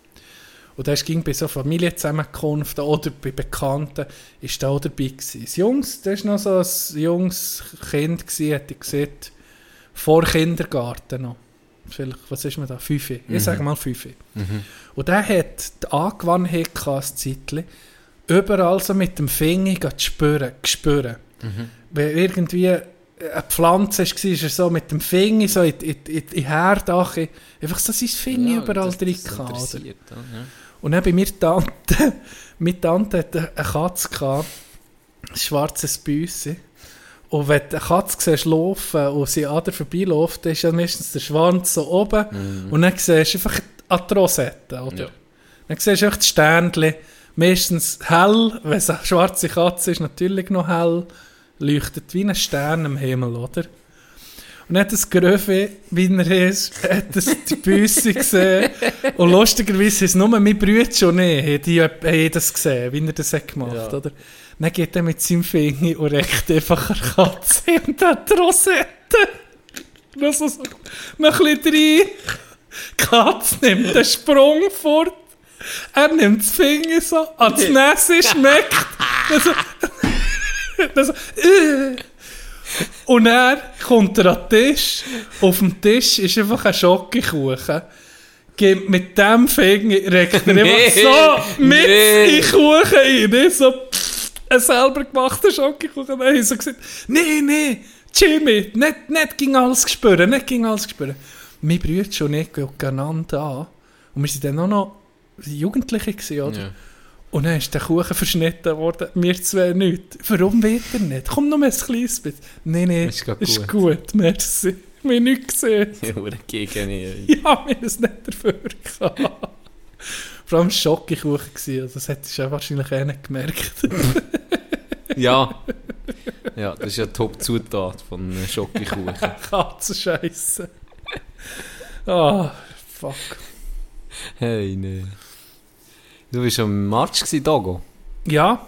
Und der ging bei so Familienzusammenkunften oder bei Bekannten, ist da auch dabei gewesen. Das Jungs, das war noch so ein junges Kind, gewesen, hätte ich gesehen, vor Kindergarten noch. Vielleicht, was ist man da? Fünfe. Ich sage mal Fünfe. Und der hat die Angewohnheit gehabt, Zeitchen, überall so mit dem Finger zu spüren. spüren. Wenn irgendwie eine Pflanze war, ist er so mit dem Finger so in, in, in, in den Herd, ach, einfach so sein Finger Ja, überall das- drin das interessiert, ja. Und dann bei mir Tante, meine Tante hatte eine Katze, gehabt, ein schwarzes Büsse. Und wenn du eine Katze siehst laufen und sie an dir vorbeiläuft, dann ist ja meistens der Schwanz so oben. Und dann siehst du einfach an die Rosette, oder? Ja. Dann siehst du einfach das Sternchen, meistens hell, wenn es eine schwarze Katze ist, natürlich noch hell, leuchtet wie ein Stern am Himmel, oder? Und hat das Gröfe, wie er ist, hat das die Büsse gesehen. Und lustigerweise ist es nur mein und ich, haben die haben das gesehen, wie er das hat gemacht Ja. oder? Dann geht er mit seinem Finger und reckt einfach eine Katze in die Rosette. Noch so, noch ein bisschen rein. Die Katze nimmt den Sprung fort. Er nimmt das Finger so an das Nässe, schmeckt. Dann so, dann so, äh. Und er kommt er an den Tisch. Auf dem Tisch ist einfach ein Schokokuchen. Mit dem Finger, regt er Nee, einfach so mit nee. in Kuchen rein. Nicht so pff, ein selber gemachter Schokokuchen. Dann habe ich so gesagt, nee, nee, Jimmy, nicht, nicht ging alles spüren, nicht ging alles spüren. Mein Bruder und ich gehen einander an. Und wir waren dann auch noch Jugendliche, gewesen, oder? Ja. Und dann ist der Kuchen verschnitten worden, wir zwei nicht. Warum will er nicht? Komm noch ein kleines bisschen. Nein, nein, Ist grad ist gut. gut, merci. Wir haben nichts gesehen. Ja, wir haben es nicht dafür gehabt. Vor allem Schokokuchen gewesen, also das hättest du ja wahrscheinlich eh nicht gemerkt. Ja. Ja, das ist ja die Top-Zutat von Schokokuchen. Katzenscheiße. Ah, fuck. Hey, nee. Du warst am March gewesen, Dogo. Ja.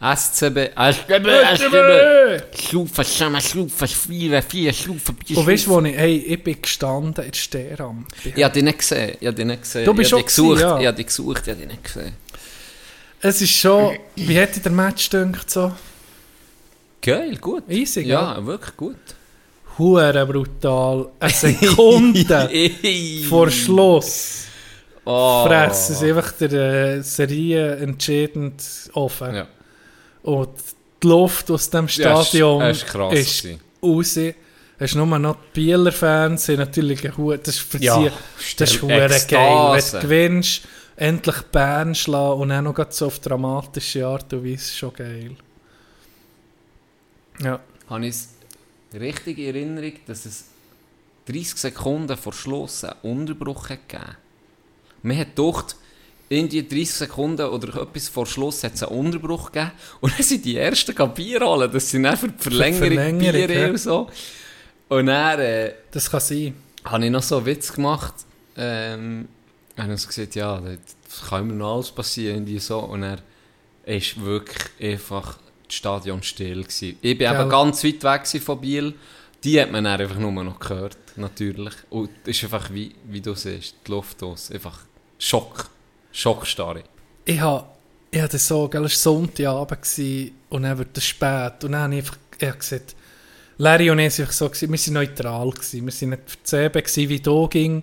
SCB, SCB, SCB. Schlufen, zusammen, schlufen, vier, vier, schlufen, vier, Und weißt du, wo ich, hey, ich bin gestanden in der Stehrampe. Ich habe dich nicht gesehen. Ich habe dich nicht gesehen. Du bist schon gesucht. ja. Ich habe dich gesucht, ich habe dich nicht gesehen. Es ist schon, wie hätte der Match gedacht, so Geil, gut. easy, gell? Ja, wirklich gut. Hure brutal. Eine Sekunde vor Schluss Oh. fressen sie einfach der äh, Serie entscheidend offen. Ja. Und die Luft aus dem Stadion Ja, es ist- ist krass ist raus. Hast nur noch die Bieler Fans, sind natürlich ein Hu- das ist für Ja, sie, das ist geil. Wenn du gewinnst, endlich Bern schlagen und auch noch so auf dramatische Art und Weise, schon geil. Ja. Habe ich es richtig in Erinnerung, dass es 30 Sekunden vor Schluss einen Unterbruch hat gegeben Man hat gedacht, in die 30 Sekunden oder etwas vor Schluss hat es einen Unterbruch gegeben und dann sind die ersten Bier holen, das sind einfach die Verlängerung, Verlängerung, Bier ja. und so. Und dann äh, Das kann sein. habe ich noch so einen Witz gemacht. Ähm, und ich so gesagt, ja, das kann immer noch alles passieren. Irgendwie so. Und er ist wirklich einfach das Stadion still gewesen. Ich bin Gell. eben ganz weit weg von Biel. Die hat man dann einfach nur noch gehört, natürlich. Und es ist einfach, wie, wie du siehst, die Luft aus. Einfach Schock. Schockstarre. Ich habe ich hab das so, gell, es war Sonntagabend gewesen, und dann wird es spät. Und dann habe ich einfach ich hab gesagt, Larry und ich waren so, gewesen, wir waren neutral. Gewesen. Wir waren nicht verzeben, gewesen, wie da ging.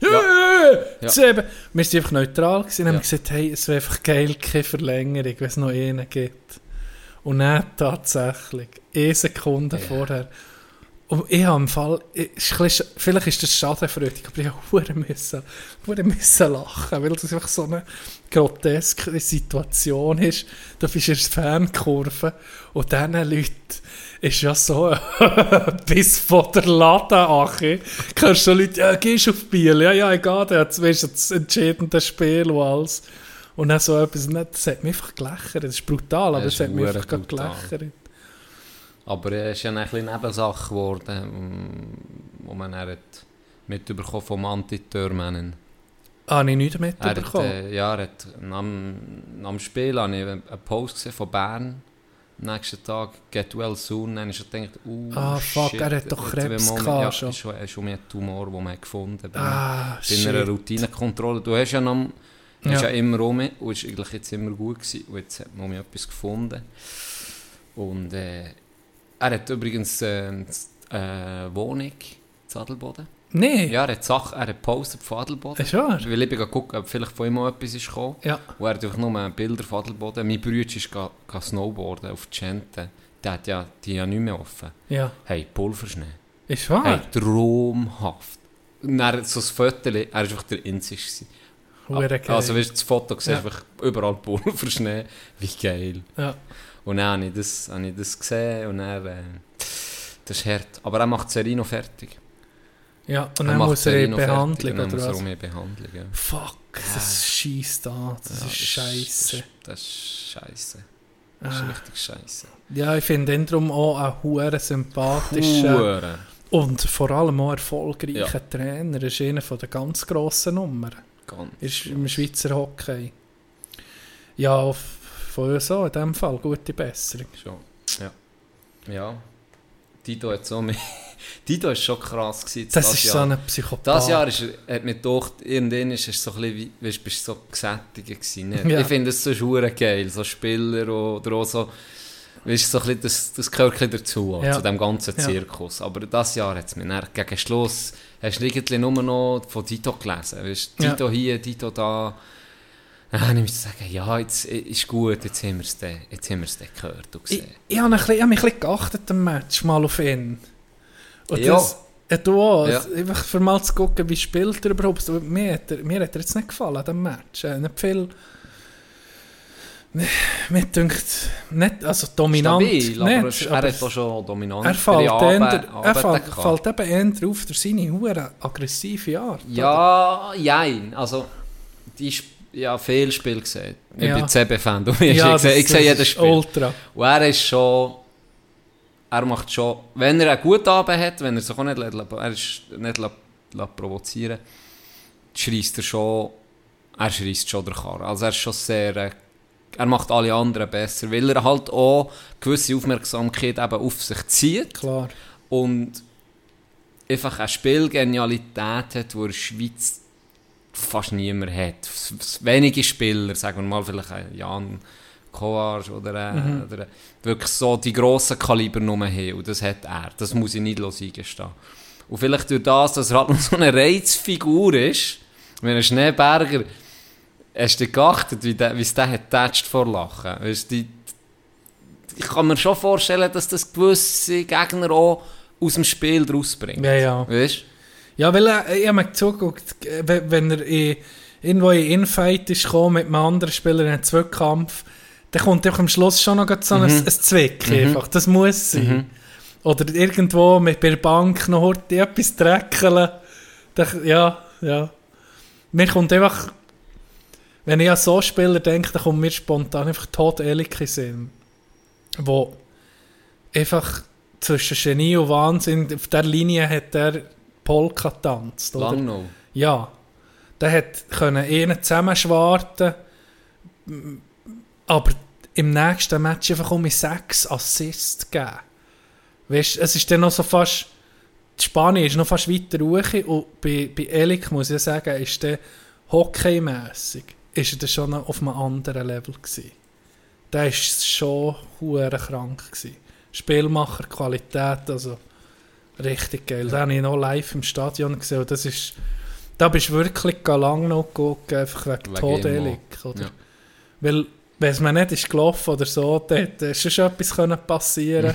Ja. Ja. Zeben. Wir waren einfach neutral gewesen, und haben Ja. gesagt, hey, es wäre einfach geil, keine Verlängerung, wenn es noch einen gibt. Und dann tatsächlich, eine Sekunde Ja. vorher. Und ich habe im Fall, ich- ist bisschen- vielleicht ist das schadenfreudig, aber ich musste müssen, müssen lachen, weil das einfach so eine groteske Situation ist. Da bist du in der Fankurve und diesen Leuten ist ja so bis von der Latte ache. Hörst du Leute, ja, gehst du auf Biel? Ja, ja, egal, jetzt weißt du das entscheidende Spiel und alles. Und dann so etwas, nicht, das hat mich einfach gelächert. Das ist brutal, aber Das es hat mich einfach gelächert. Aber es ist ja eine kleine Nebensache geworden, mm, wo man dann mitbekommen vom Antitörmännen. Ah, ich nicht Er hat, mitbekommen. äh, ja, er hat am, am Spiel habe ich einen Post gesehen von Bern. Am nächsten Tag, get well soon. Dann habe ich gedacht, uh, Ah, fuck, shit, er hat doch Krebs gehabt ja, schon. ist schon. Er ist schon mehr Tumor, den man gefunden hat. ah, bei einer. Routinekontrolle. Du hast ja noch, ja. Hast Ja. ja immer rum und ist eigentlich jetzt immer gut gewesen. Und jetzt hat man mir etwas gefunden. Und äh, er hat übrigens eine äh, Wohnung in Adelboden. Nee, Ja, er hat Sachen, er hat gepostet von Adelboden. ist wahr? Weil ich gucken, ob vielleicht von ihm auch etwas ist gekommen. Ja. Und er hat einfach nur Bilder von Adelboden. Mein Bruder ist ga, ga snowboarden auf Gente. Der hat ja die ja nicht mehr offen. Ja, Hey, Pulverschnee. ist wahr? Hey, traumhaft. Und dann so ein Foto, er war einfach der Einzige. gewesen. Hure geil. Also, weißt du, das Foto siehst Ja. einfach überall Pulverschnee. Wie geil. ja. Und dann habe ich das, habe ich das gesehen und dann, äh, das ist hart. Aber er macht noch fertig. ja, und Er dann muss er und dann oder muss er was? Behandlung, ja. Fuck, das schießt an, das Ja, ist scheiße. Das, ist scheiße. Das ist Ah. richtig scheiße. Ja, ich finde ihn darum auch einen hure sympathischen Hure. und vor allem auch erfolgreichen Ja. Trainer. Er ist einer der ganz grossen Nummern Ganz ist im Schweizer Hockey. Ja, f- von uns auch in dem Fall gute Besserung. Schon. Ja. Ja. Tito hat so mehr. Tito war schon krass. Gewesen, jetzt Das ist Jahr. so ein Psychopath. Das Jahr ist, hat mir gedacht, irgendwann ist es so ein bisschen weißt, bist du so gesättigt gewesen. Nicht? Ja. Ich finde es so hure geil, so Spieler oder auch so, weißt, so ein bisschen, das, das gehört ein dazu, Ja. zu dem ganzen Ja. Zirkus. Aber das Jahr hat es mir dann gegen Schluss, hast du irgendwie nur noch von Tito gelesen, weißt, Ja. Tito hier, Tito da. Dann habe ich mir sagen, ja, jetzt ist gut, jetzt haben wir es dann, jetzt haben wir es dann gehört und gesehen. ich habe ein bisschen- ich habe mich ein bisschen geachtet im Match mal auf ihn. Und Ja. das, ja, du auch. Ja. Also, Einfach für mal zu gucken, wie spielt er überhaupt. Mir hat er, mir hat er jetzt nicht gefallen, dem Match. Äh, nicht viel... Mir dünkt nicht, also dominant Stabil, aber, nicht, er aber hat auch schon dominant er fällt, er fällt, fällt eben eher auf durch seine hure aggressive Art. oder? Ja, jein. Also, die Sp- ja, viel Spiel gesehen. Ich Ja. bin CB-Fan, du hast ja, gesehen. Ich sehe jedes Spiel. Ultra. Und er ist schon... Er macht schon... Wenn er einen guten Abend hat, wenn er sich auch nicht, lässt- er ist nicht lässt- lässt provozieren schreist er schon... Er schreist schon der Karre. Also er ist schon sehr... äh, Er macht alle anderen besser, weil er halt auch gewisse Aufmerksamkeit eben auf sich zieht Klar. und einfach eine Spielgenialität hat, die in der Schweiz fast niemand hat. Wenige Spieler, sagen wir mal vielleicht ein Jan Kovar oder, äh, Mhm. oder äh, wirklich so die grossen Kaliber nur haben. Und das hat er. Das muss ich nicht eingestehen. Und vielleicht durch das, dass er halt noch so eine Reizfigur ist, wenn ein Schneeberger, hast du geachtet, wie, der, wie es der hat getatscht vor Lachen? Weißt, die, ich kann mir schon vorstellen, dass das gewisse Gegner auch aus dem Spiel rausbringt. Ja, ja. Weißt Ja, weil äh, ich habe mir zugeguckt, wenn wenn er in, irgendwo in Infight ist gekommen mit einem anderen Spieler in einen Zweikampf, dann kommt einfach am Schluss schon noch so ein, ein Zwick einfach. Das muss sein. Mhm. Oder irgendwo mit bei der Bank noch heute etwas dreckeln. Ja, ja. Mir kommt einfach, wenn ich an so Spieler denke, dann kommt mir spontan einfach Todd in den Sinn. Wo einfach zwischen Genie und Wahnsinn, auf der Linie hat er Polka tanzt. Oder? Lang noch. Ja. Der hat können einen zusammenschwarten, aber im nächsten Match einfach um sechs Assists geben. Weißt, es ist dann noch so fast, die Spanien ist noch fast weiter hoch und bei, bei Elik muss ich sagen, ist der hockeymässig ist er schon auf einem anderen Level gewesen. Der ist schon hure krank gewesen. Spielmacher, Qualität, also richtig geil. Den habe ich noch live im Stadion gesehen das ist, da bist du wirklich lang noch geguckt, einfach wegen Wegen Tod ihm Elik, oder? Ja. Weil, wenn es mir nicht ist gelaufen oder so, dann hätte schon etwas können passieren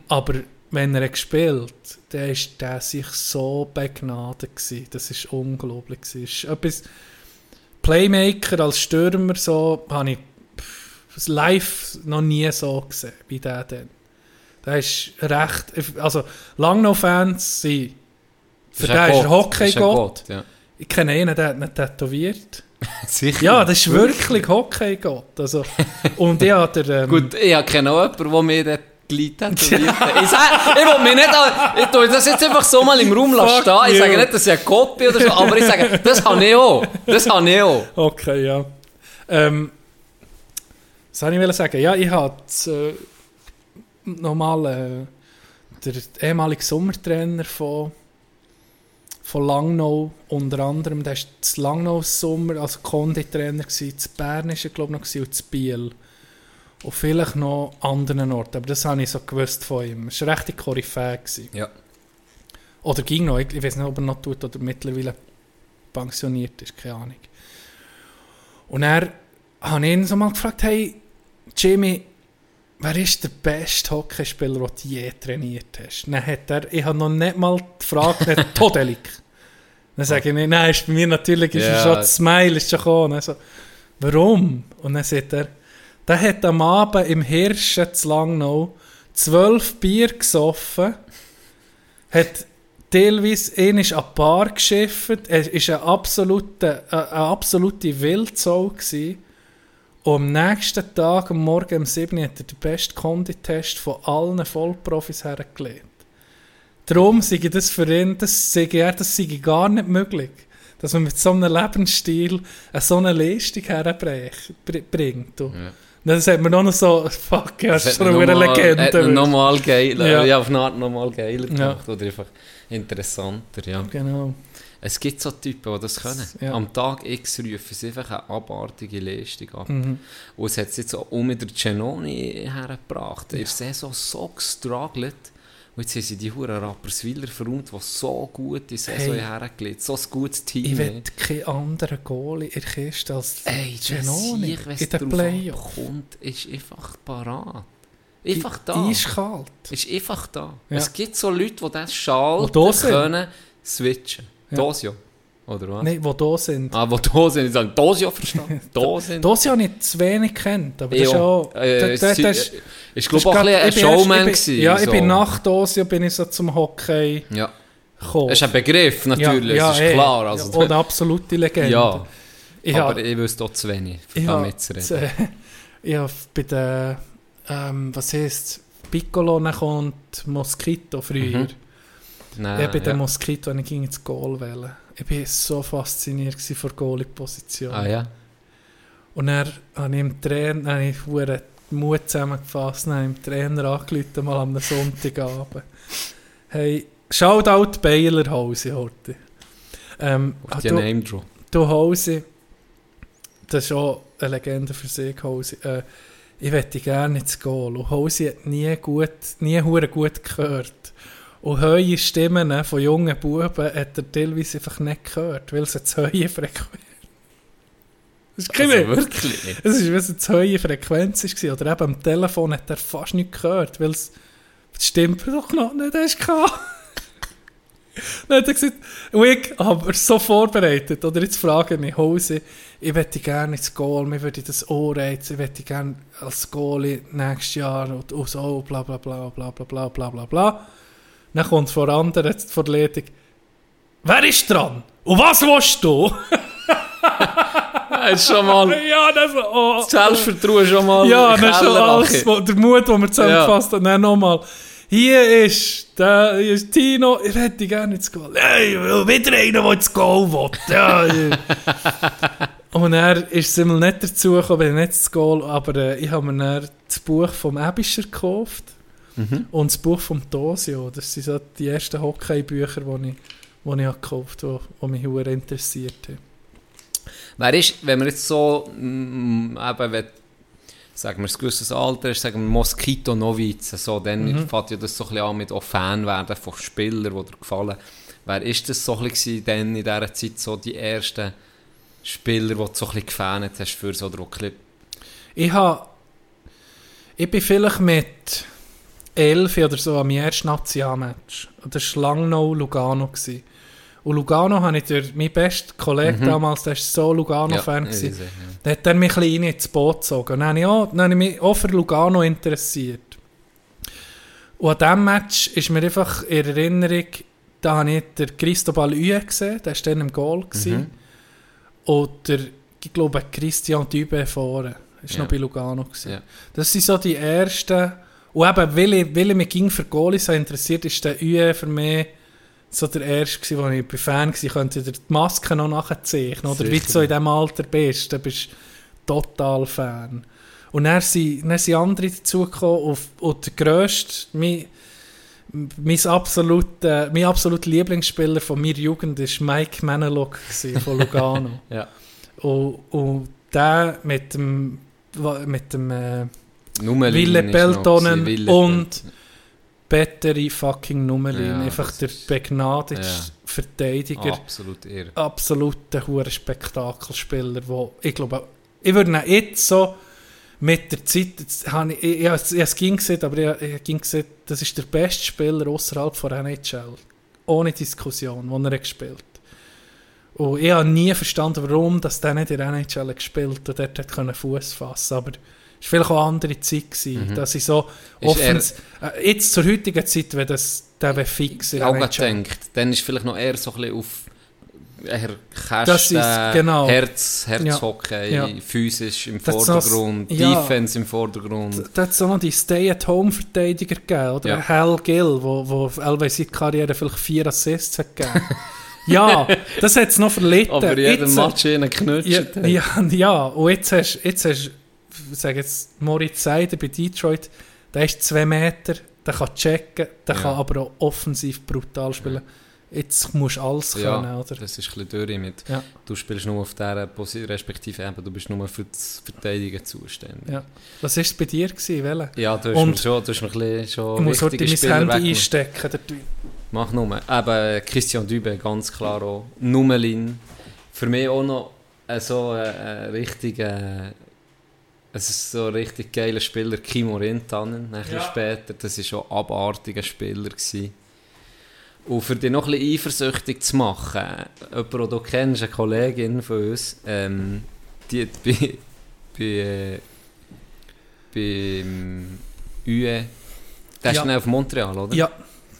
Aber wenn er hat gespielt dann ist der sich so begnadet gewesen. Das ist unglaublich gewesen. Ist etwas Playmaker als Stürmer so habe ich live noch nie so gesehen wie der denn. Der ist recht, also Langnau-Fans sind für den ist er Hockey-Gott. Ja. Ich kenne einen, der hat ihn tätowiert. Sicher. Ja, das ist wirklich Hockey-Gott. Also, und ich habe der, ähm, Gut, ich kenne auch jemanden, der mir Glied tätowiert hat. Ich, sag, ich will mich nicht... Ich tue das jetzt einfach so mal im Raum lassen stehen. Ich sage nicht, dass ich ein Gott bin oder so, aber ich sage, das habe ich auch. Das habe ich auch. Okay, ja. Ähm, was soll ich sagen? Ja, ich habe äh, nochmal äh, der ehemalige Sommertrainer von, von Langnau, unter anderem, der war das Langnau Sommer, also Konditrainer zu Bern ist er glaube ich noch gewesen, und zu Biel. Und vielleicht noch anderen Orten, aber das habe ich so gewusst von ihm. Es war eine rechte Koryphäe. Ja. Oder ging noch, ich, ich weiß nicht, ob er noch tut oder mittlerweile pensioniert ist, keine Ahnung. Und er habe ich ihn so mal gefragt, hey, Jimmy, wer ist der beste Hockeyspieler, den du je trainiert hast? Dann hat er, ich habe noch nicht mal die Frage, nicht Todelik. Dann sage ich, nicht, nein, ist bei mir natürlich ist er schon das Smile ist schon gekommen. Dann so, warum? Und dann sagt er, der hat am Abend im Hirschen zu Langnau zwölf Bier gesoffen, hat teilweise ihn ist an die Bar geschifft, er war ein absolute, eine, eine absolute Wildsau. Gewesen. Und am nächsten Tag, am Morgen um 7 Uhr, hat er den besten Konditest von allen Vollprofis hergelegt. Darum sei das für ihn, das sei er, das sei gar nicht möglich, dass man mit so einem Lebensstil eine so eine Leistung herbringt. Ja. Das hat man noch so, fuck, ja, das ist so eine Legende. nochmal geiler, Ja. ja. auf eine Art nochmal geiler Ja. gemacht. Oder einfach interessanter, ja. Genau. Es gibt so Typen, die das können. Ja. Am Tag X rufen sie einfach eine abartige Leistung ab. Mhm. Und es hat es jetzt auch um mit der Genoni hergebracht. Er ist so, so gestruggelt. Und jetzt haben sie die Huren Rapperswiller verräumt, die so gut in Saison Hey. hergelegt So ein gutes Team. Ich will keinen anderen Goalie in der Kiste als Ey, Genoni Genoni, wenn in den es Playoffs. kommt, ist einfach parat. Einfach da. Eiskalt. Ist einfach da. Ja. Es gibt so Leute, die das schalten Die sind. können, switchen. Ja. Dosio. Oder was? Nein, die da sind. Ah, die da sind. Ich sage, Dosio verstanden. Das habe ich zu wenig kennt, aber das ist Ja. auch... Äh, das das glaube ich, auch ein, Showman. gewesen, Ja, ich bin nach Dosio bin ich so zum Hockey Ja. gekommen. Das ist ein Begriff, natürlich, das ist eh. klar. Also, ja, und eine absolute Legende. ja, ich aber ich wüsste auch zu wenig, um ich da habe, mitzureden. äh, ich habe bei der, ähm, was heisst Piccolo kommt Mosquito früher. Mhm. Nein, ich bei den ja. Mosquito und ich ging ins Goal wählen. Ich war so fasziniert von der Goalie-Position. Ah ja? Und dann habe ich im Trainer, habe ich den Mut zusammengefasst, habe dem Trainer angerufen, mal am Sonntagabend. Hey, Shoutout Baylor Hause heute. Ähm, Auf die du, Name Draw. du Hause, das ist auch eine Legende für sich, Hause. Äh, ich möchte gerne ins Goal. Und Hause hat nie gut, nie hure gut gehört. Und hohe Stimmen von jungen Buben hat er teilweise einfach nicht gehört, weil es eine zu hohe Frequenz Das ist Also Witz. wirklich? Es war, weil es eine zu hohe Frequenz war. Oder eben am Telefon hat er fast nichts gehört, weil es die Stimme doch noch nicht gehabt. Dann hat er gesagt, ich habe so vorbereitet, oder jetzt frage ich Hose, ich möchte gerne ins Goal, mir würde das Ohr reizen, ich möchte gerne als Goalie nächstes Jahr und, und so, bla bla bla bla bla bla bla bla bla. Dann kommt vor anderen vor der Leitung, wer ist dran? Und was willst du? Das ist schon mal ja, das oh, das Selbstvertrauen schon mal Ja, dann den schon alles, der Mut, den wir zusammengefasst haben. Dann nochmal. Hier ist, der, hier ist Tino, ich hätte gerne ins Goal. Hey, ich will wieder einer, der ins Goal will. Ja, ja. Und er ist es immer nicht dazu gekommen, nicht ins Goal, aber äh, ich habe mir dann das Buch vom Ebischer gekauft Mhm. und das Buch vom Tosio. Das sind so die ersten Hockeybücher, die ich, die ich gekauft habe, die, mich sehr interessiert haben. Wer ist, wenn wir jetzt so, mm, eben, wenn, sagen wir, ein gewisses Alter ist, sagen wir Moskito Novize, so, dann Mhm. fängt ja das so ein bisschen an mit auch Fan werden von Spielern, die dir gefallen. Wer ist das so ein bisschen dann in dieser Zeit so die ersten Spieler, die du so ein bisschen gefähnet hast für so Druck? Ich habe. Ich bin vielleicht mit 11 oder so am ersten Nationalmatch. Das war Langnau Lugano. Gewesen. Und Lugano habe ich durch meinen besten Kollegen Mhm. damals, der war so Lugano-Fan. ja, ja. Der hat dann mich ein bisschen ins Boot gezogen. Und dann habe ich, auch, dann habe ich mich auch für Lugano interessiert. Und an diesem Match ist mir einfach in Erinnerung, da habe ich den Cristobal Uye gesehen, der war dann im Goal. Mhm. Und der, ich glaube, Christian Dübe vorne. Das war Ja. noch bei Lugano. Gewesen. Ja. Das sind so die ersten. Und eben, weil ich, weil ich mich ging für Goalies so interessiert, ist der UE für mich so der erste wo ich bei Fan war, könnte dir die Maske noch nachzeichnen. Oder wie du so in diesem Alter bist, dann bist du total Fan. Und dann sind, dann sind andere dazugekommen und, und der grösste, mein, mein absoluter mein absoluter Lieblingsspieler von meiner Jugend war Mike gewesen, von Lugano. Ja. und, und der mit dem, mit dem äh, Nummerlin Wille noch Peltonen und Bettery fucking Nummerlin. Ja, Einfach der begnadete ja. Verteidiger. Absolut irre. Absoluter hure Spektakelspieler, wo ich glaube, ich würde ihn jetzt so mit der Zeit, jetzt habe ich, ich, ich, ich es ging gesehen, aber ich, ich ging gesehen, das ist der beste Spieler außerhalb von NHL. Ohne Diskussion, den er hat gespielt Und ich habe nie verstanden, warum dass der nicht in der NHL hat gespielt und dort hat Fuß fassen Aber war vielleicht auch eine andere Zeit, gewesen, dass ich so Mhm. Offens äh, jetzt zur heutigen Zeit, wenn das der wäre fix in gerade gedacht, dann ist vielleicht noch eher so ein bisschen auf eher ist- Kästen, genau. Herz, Herzhockey, Ja. physisch im Das ist noch- Vordergrund, ja. Defense im Vordergrund. Da hat es auch noch die Stay-at-Home-Verteidiger gegeben, oder? Ja. Hal Gill, wo, wo LW seine Karriere vielleicht vier Assists hat gegeben. ja, das hat es noch verlitten. Aber jeden Jetzt- Match einen ja, knutscht. hat. ja, ja, und jetzt hast jetzt hast ich sage jetzt Moritz Seider bei Detroit, der ist zwei Meter, der kann checken, der Ja. kann aber auch offensiv brutal spielen. Jetzt musst du alles Ja, können, oder? das ist ein bisschen durch mit. Ja. Du spielst nur auf dieser Position, respektive eben, du bist nur für das Verteidigen zuständig. Ja. Was war es bei dir? Gewesen? Ja, du hast Und- mir schon, du hast mir ein bisschen schon Ich muss heute mein Spieler Handy einstecken. Der. Mach nur. Eben Christian Dübe, ganz klar auch. Nummelin. Für mich auch noch so ein äh, äh, es ist so ein richtig geiler Spieler, Kimo Rintanen, nachher später. Das war schon ein abartiger Spieler. Gewesen. Und für dich noch ein bisschen eifersüchtig zu machen, jemand, den du kennst, eine Kollegin von uns, ähm, die hat bei, bei, äh, beim UE, der ist Ja. dann auf Montreal, oder? Ja,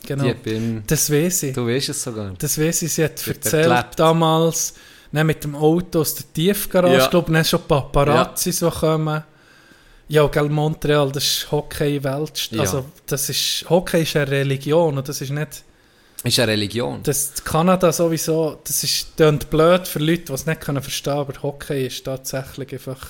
Die genau. beim, Das weiß ich. Du weißt es sogar. Das weiß ich, sie hat erzählt damals, dann mit dem Auto aus der Tiefgarage, Ja. glaube, dann schon Paparazzis, die kommen. Ja, gell, Montreal, das ist Hockey-Welt. Ja. Also, das ist, Hockey ist eine Religion und das ist nicht, Ist eine Religion. das Kanada sowieso, das ist klingt blöd für Leute, die es nicht können verstehen aber Hockey ist tatsächlich einfach,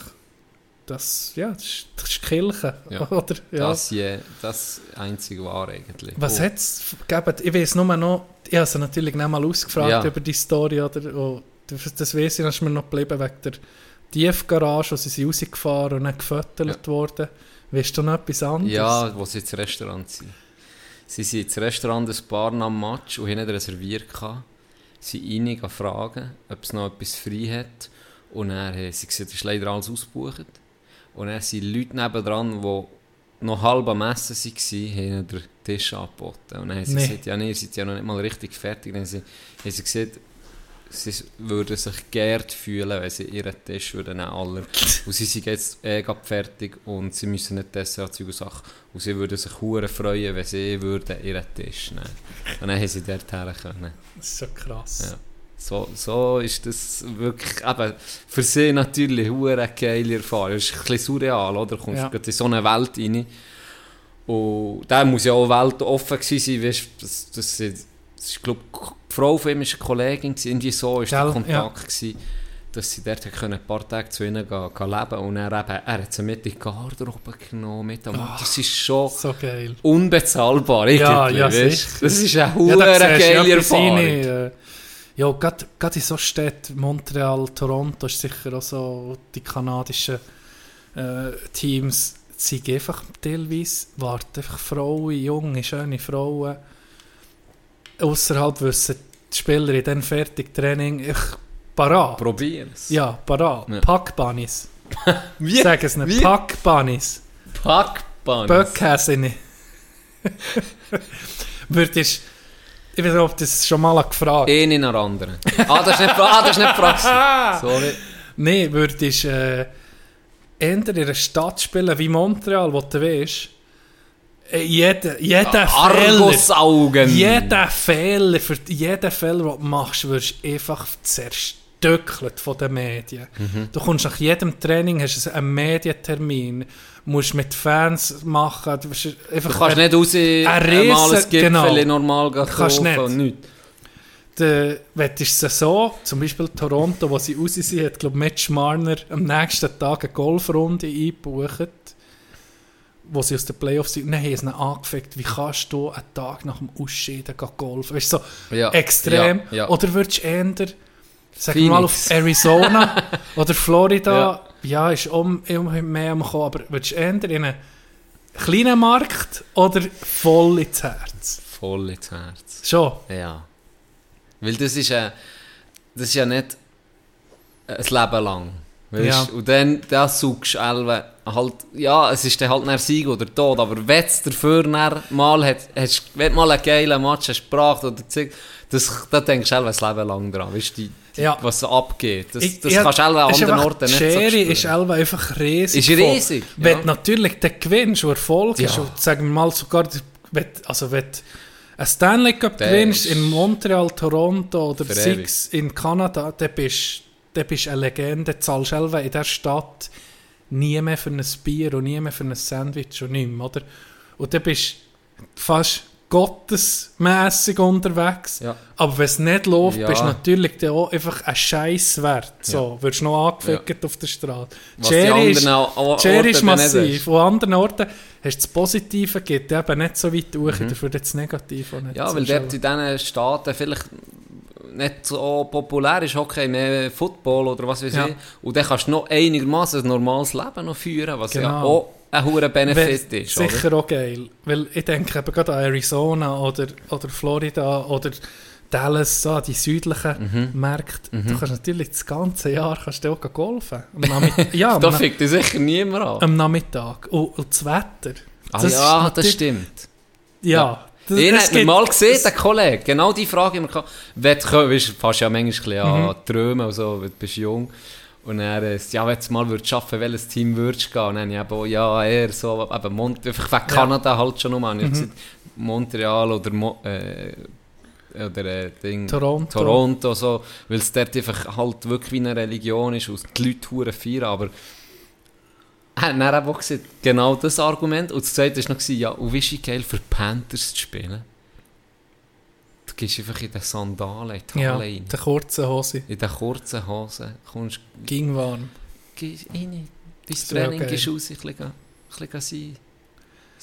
das, ja, das ist, das ist Kirche, Ja. oder? Ja. Das, je, das einzige war eigentlich. Was Oh. hat es gegeben? Ich weiß nur noch, ich habe sie natürlich nicht mal ausgefragt Ja. über die Story, oder? Und das, das ich, dann ist mir noch geblieben wegen der Tiefgarage, wo sie sind rausgefahren und dann gefüttert worden. Weißt du noch etwas anderes? Ja, wo sie ins Restaurant sind. Sie sind ins Restaurant ein paar nach dem Match und haben nicht reserviert. gehabt. Sie sind rein fragen, ob es noch etwas frei hat. Und dann haben sie es ist leider alles ausgebucht. Und dann sind Leute nebendran, die noch halb am Essen waren, haben den Tisch angeboten. Und dann haben sie Nee. gesagt, ja, nee, ihr seid ja noch nicht mal richtig fertig. Dann haben sie, haben sie gesagt, sie würden sich geehrt fühlen, wenn sie ihren Tisch würden alle. Und sie sind jetzt eh fertig und sie müssen nicht Dessert, Zeug und Sachen. Und sie würden sich hure freuen, wenn sie würden ihren Tisch nehmen. Und dann haben sie dort können. Das ist so krass. Ja. So, so ist das wirklich, eben, für sie natürlich eine geile Erfahrung. Es ist ein bisschen surreal, oder? Du kommst Ja. in so eine Welt rein. Und da muss ja auch weltoffen gewesen sein, weißt, das, das, das, das ist, glaub, die Frau von ihm war eine Kollegin, irgendwie so ist der Kontakt gewesen, dass sie dort können ein paar Tage zu ihnen gehen, gehen leben und er, eben, er hat sie mit in die Garderobe genommen. Mit am, das ist schon So unbezahlbar, Ja, ja. Das ist eine Ja, geile Erfahrung. rein, äh, Ja, gerade in so Städten, Montreal, Toronto, ist sicher auch so, die kanadischen äh, Teams sind einfach teilweise, warten einfach Frauen, junge, schöne Frauen. Außerhalb wissen die Spieler in diesem fertig Training, ich, parat. Probieren es. Ja, parat. Ja. Packbunnies. Wie? Sag es nicht? Packbunnies. Packband. Böckhäse nicht. Würdest, ich weiß nicht, ob das schon mal gefragt Eine nach der anderen. Ah, das ist nicht, ah, das ist nicht Praxis. Sorry. Nein, würdest äh, in einer Stadt spielen wie Montreal, wo du weißt, jeder, jeder Fehler, jeder Fehler, für jeden Fehler, den du machst, wirst du einfach zerstört. verstückelt von den Medien. Mhm. Du kommst nach jedem Training, hast einen Medientermin, musst mit Fans machen. Du, einfach Du kannst nicht raus Riesen- mal ein Gipfel genau. normal gehen Kannst kaufen nicht. nichts. wettest du so, zum Beispiel Toronto, wo sie raus sind, hat, glaube Mitch Marner am nächsten Tag eine Golfrunde eingebucht, wo sie aus den Playoffs sind. Dann haben sie ihn angefickt, wie kannst du einen Tag nach dem Ausschieden gehen golfen? Weißt du, so Ja, extrem. ja, ja. Oder würdest du eher, sagen wir mal, auf. Arizona oder Florida, ja, ist um, um mehr am Kommen, aber würdest du eher in einen kleinen Markt oder voll ins Herz? Voll ins Herz. Schon. Ja. Weil das ist, äh, das ist ja nicht ein Leben lang. Weißt? Ja. Und dann das suchst du halt, ja, es ist dann halt ein Sieg oder Tod, aber wenn es dafür mal hat, hast, wenn du mal einen geilen Match hast gebracht oder gezeigt, das, da denkst du ein Leben lang dran, weißt du, Ja. was so abgeht. Das, Ich- das ja, kannst du an ist anderen Orten nicht die so Schere ist spüren. selber einfach riesig. Ist riesig, Wenn ja. du natürlich den gewinnst und Erfolg Ja. ist und sagen wir mal sogar, der- wenn, also wenn du einen Stanley Cup Der gewinnst ist in Montreal, Toronto oder Six in Kanada, dann bist dann bist du eine Legende, du zahlst selber in dieser Stadt nie mehr für ein Bier und nie mehr für ein Sandwich und nichts, oder? Und dann bist du fast gottesmässig unterwegs. Ja. Aber wenn es nicht läuft, Ja. bist du natürlich auch einfach ein Scheiß wert. So, wirst du noch angefickt auf der Straße. Schere ist, Schere ist massiv. hast. Von anderen Orten hast du das Positive, geht eben nicht so weit durch, dafür das Negative nicht Mhm. Ja, weil dort in diesen Staaten vielleicht nicht so populär ist Hockey, mehr Football oder was weiß Ja. ich. Und dann kannst du noch einigermaßen ein normales Leben noch führen, was ja Genau. auch ein hoher Benefit ist. Sicher auch geil. Weil ich denke eben gerade an Arizona oder, oder Florida oder Dallas, so, die südlichen Mhm. Märkte. Du kannst natürlich das ganze Jahr kannst du auch golfen. Ja, Da fickt dich sicher niemand an. am Nachmittag. Und, und das Wetter. Ah, das ja, das stimmt. Ja. Das, Ich habe mal gesehen, es- der Kollege, genau die Frage immer gehabt. Wenn du weißt, fast ja manchmal ein bisschen Mhm. an Träumen und so, weil du bist jung. Und er ist, ja, wenn du mal würdest schaffen, welches Team würdest du gehen? Und dann habe ich eben, ja, eher so, eben Mont einfach wegen Kanada halt schon nochmal. Mhm. Ich gesagt, Montreal oder, Mo äh, oder äh, Ding, Toronto. Toronto, so, weil es dort einfach halt wirklich wie eine Religion ist und die Leute feiern, aber er hat dann auch gesagt, genau das Argument. Und das zweite war noch, ja, und wie ist es geil für Panthers zu spielen? Du gehst einfach in den Sandalen, in die Ja, Halle rein. der kurze Hose. In den kurzen Hosen kommst Ging warm. gehst rein. Dein Training geil. gehst raus, ein bisschen, ein bisschen sein.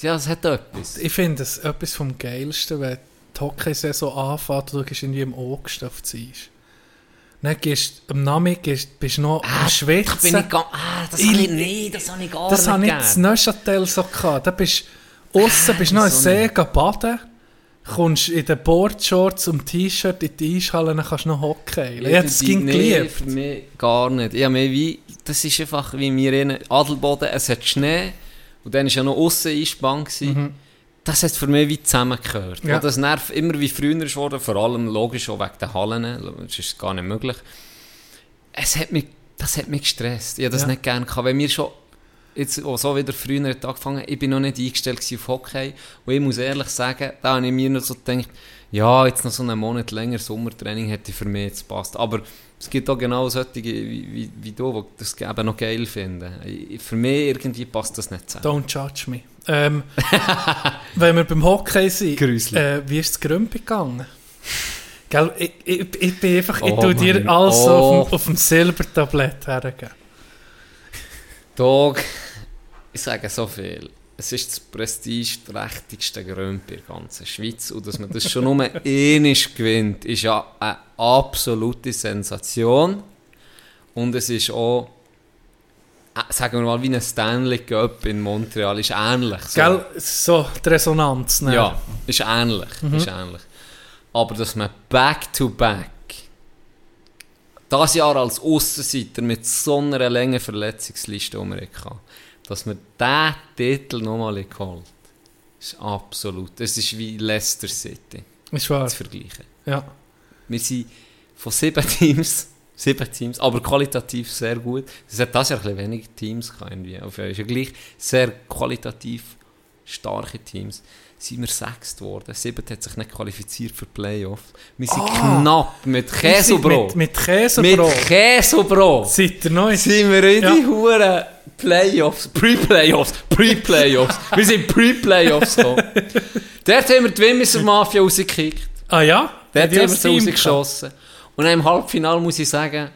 Ja, es hat etwas. Ich finde es etwas vom Geilsten, wenn die Hockey-Saison anfängt und du gehst irgendwie im August auf Eis. Dann gehst du am Nachmittag gehst, bist du noch am Da Schwitzen. bin ich gar, ah, das Ich- habe ich nicht, das habe ich gar das nicht habe ich gern. in Neuchâtel so gehabt. Da bist du aussen, bist noch in See baden, kommst in den Boardshorts und T-Shirt in die Eishalle, dann kannst du noch Hockey. Ich hätte es ging nee, geliebt. für mich gar nicht. Ich habe mehr wie, das ist einfach wie wir in Adelboden, es hat Schnee und dann war ja noch aussen Eisbahn. gewesen. Das hat für mich wie zusammengehört. Ja. Das nervt immer wie früher ist worden, vor allem logisch auch wegen den Hallen, das ist gar nicht möglich. Es hat mich, das hat mich gestresst. Ich habe das Ja. nicht gerne gehabt. Wenn wir schon jetzt auch so wieder früher hat angefangen, ich bin noch nicht eingestellt auf Hockey und ich muss ehrlich sagen, da habe ich mir noch so gedacht, ja, jetzt noch so einen Monat länger Sommertraining hätte für mich jetzt passt. Aber es gibt auch genau solche wie, wie, wie du, die das eben noch geil finden. Für mich irgendwie passt das nicht zusammen. Don't judge me. Ähm, wenn wir beim Hockey sind, äh, wie ist es Grümpi gegangen? Gell, ich, ich, ich bin einfach, ich Oh tue dir mein- alles oh. auf, dem, auf dem Silbertablett hergeben. Dog, ich sage so viel. Es ist das prestigeträchtigste Grümpi in der ganzen Schweiz. Und dass man das schon nur einmal gewinnt, ist ja eine absolute Sensation. Und es ist auch, sagen wir mal, wie ein Stanley Cup in Montreal. Ist ähnlich. So. Gell, so die Resonanz. ne? Ja, ist ähnlich. Ist ähnlich. Aber dass man back-to-back das Jahr als Aussenseiter mit so einer langen Verletzungsliste um hatte, dass man diesen Titel nochmal geholt ist absolut. Es ist wie Leicester City Ist wahr. zu vergleichen. Ja. Wir sind von sieben Teams, sieben Teams, aber qualitativ sehr gut. Es hat das Jahr ein bisschen weniger Teams gehabt, irgendwie. Es ist ja gleich sehr qualitativ starke Teams, sind wir sechst geworden. Sieben hat sich nicht qualifiziert für Playoffs. Wir sind Ah. knapp mit Käse und Brot. Mit, mit Käse und Mit Brot. Käse und Brot. Seid ihr neu? sind wir in Ja. die Huren Playoffs, Pre-Playoffs, Pre-Playoffs. wir sind Pre-Playoffs gekommen. Dort haben wir die Wimmiser Mafia rausgekickt. Ah ja? Dort Hat haben ja wir sie rausgeschossen. Und im Halbfinale muss ich sagen,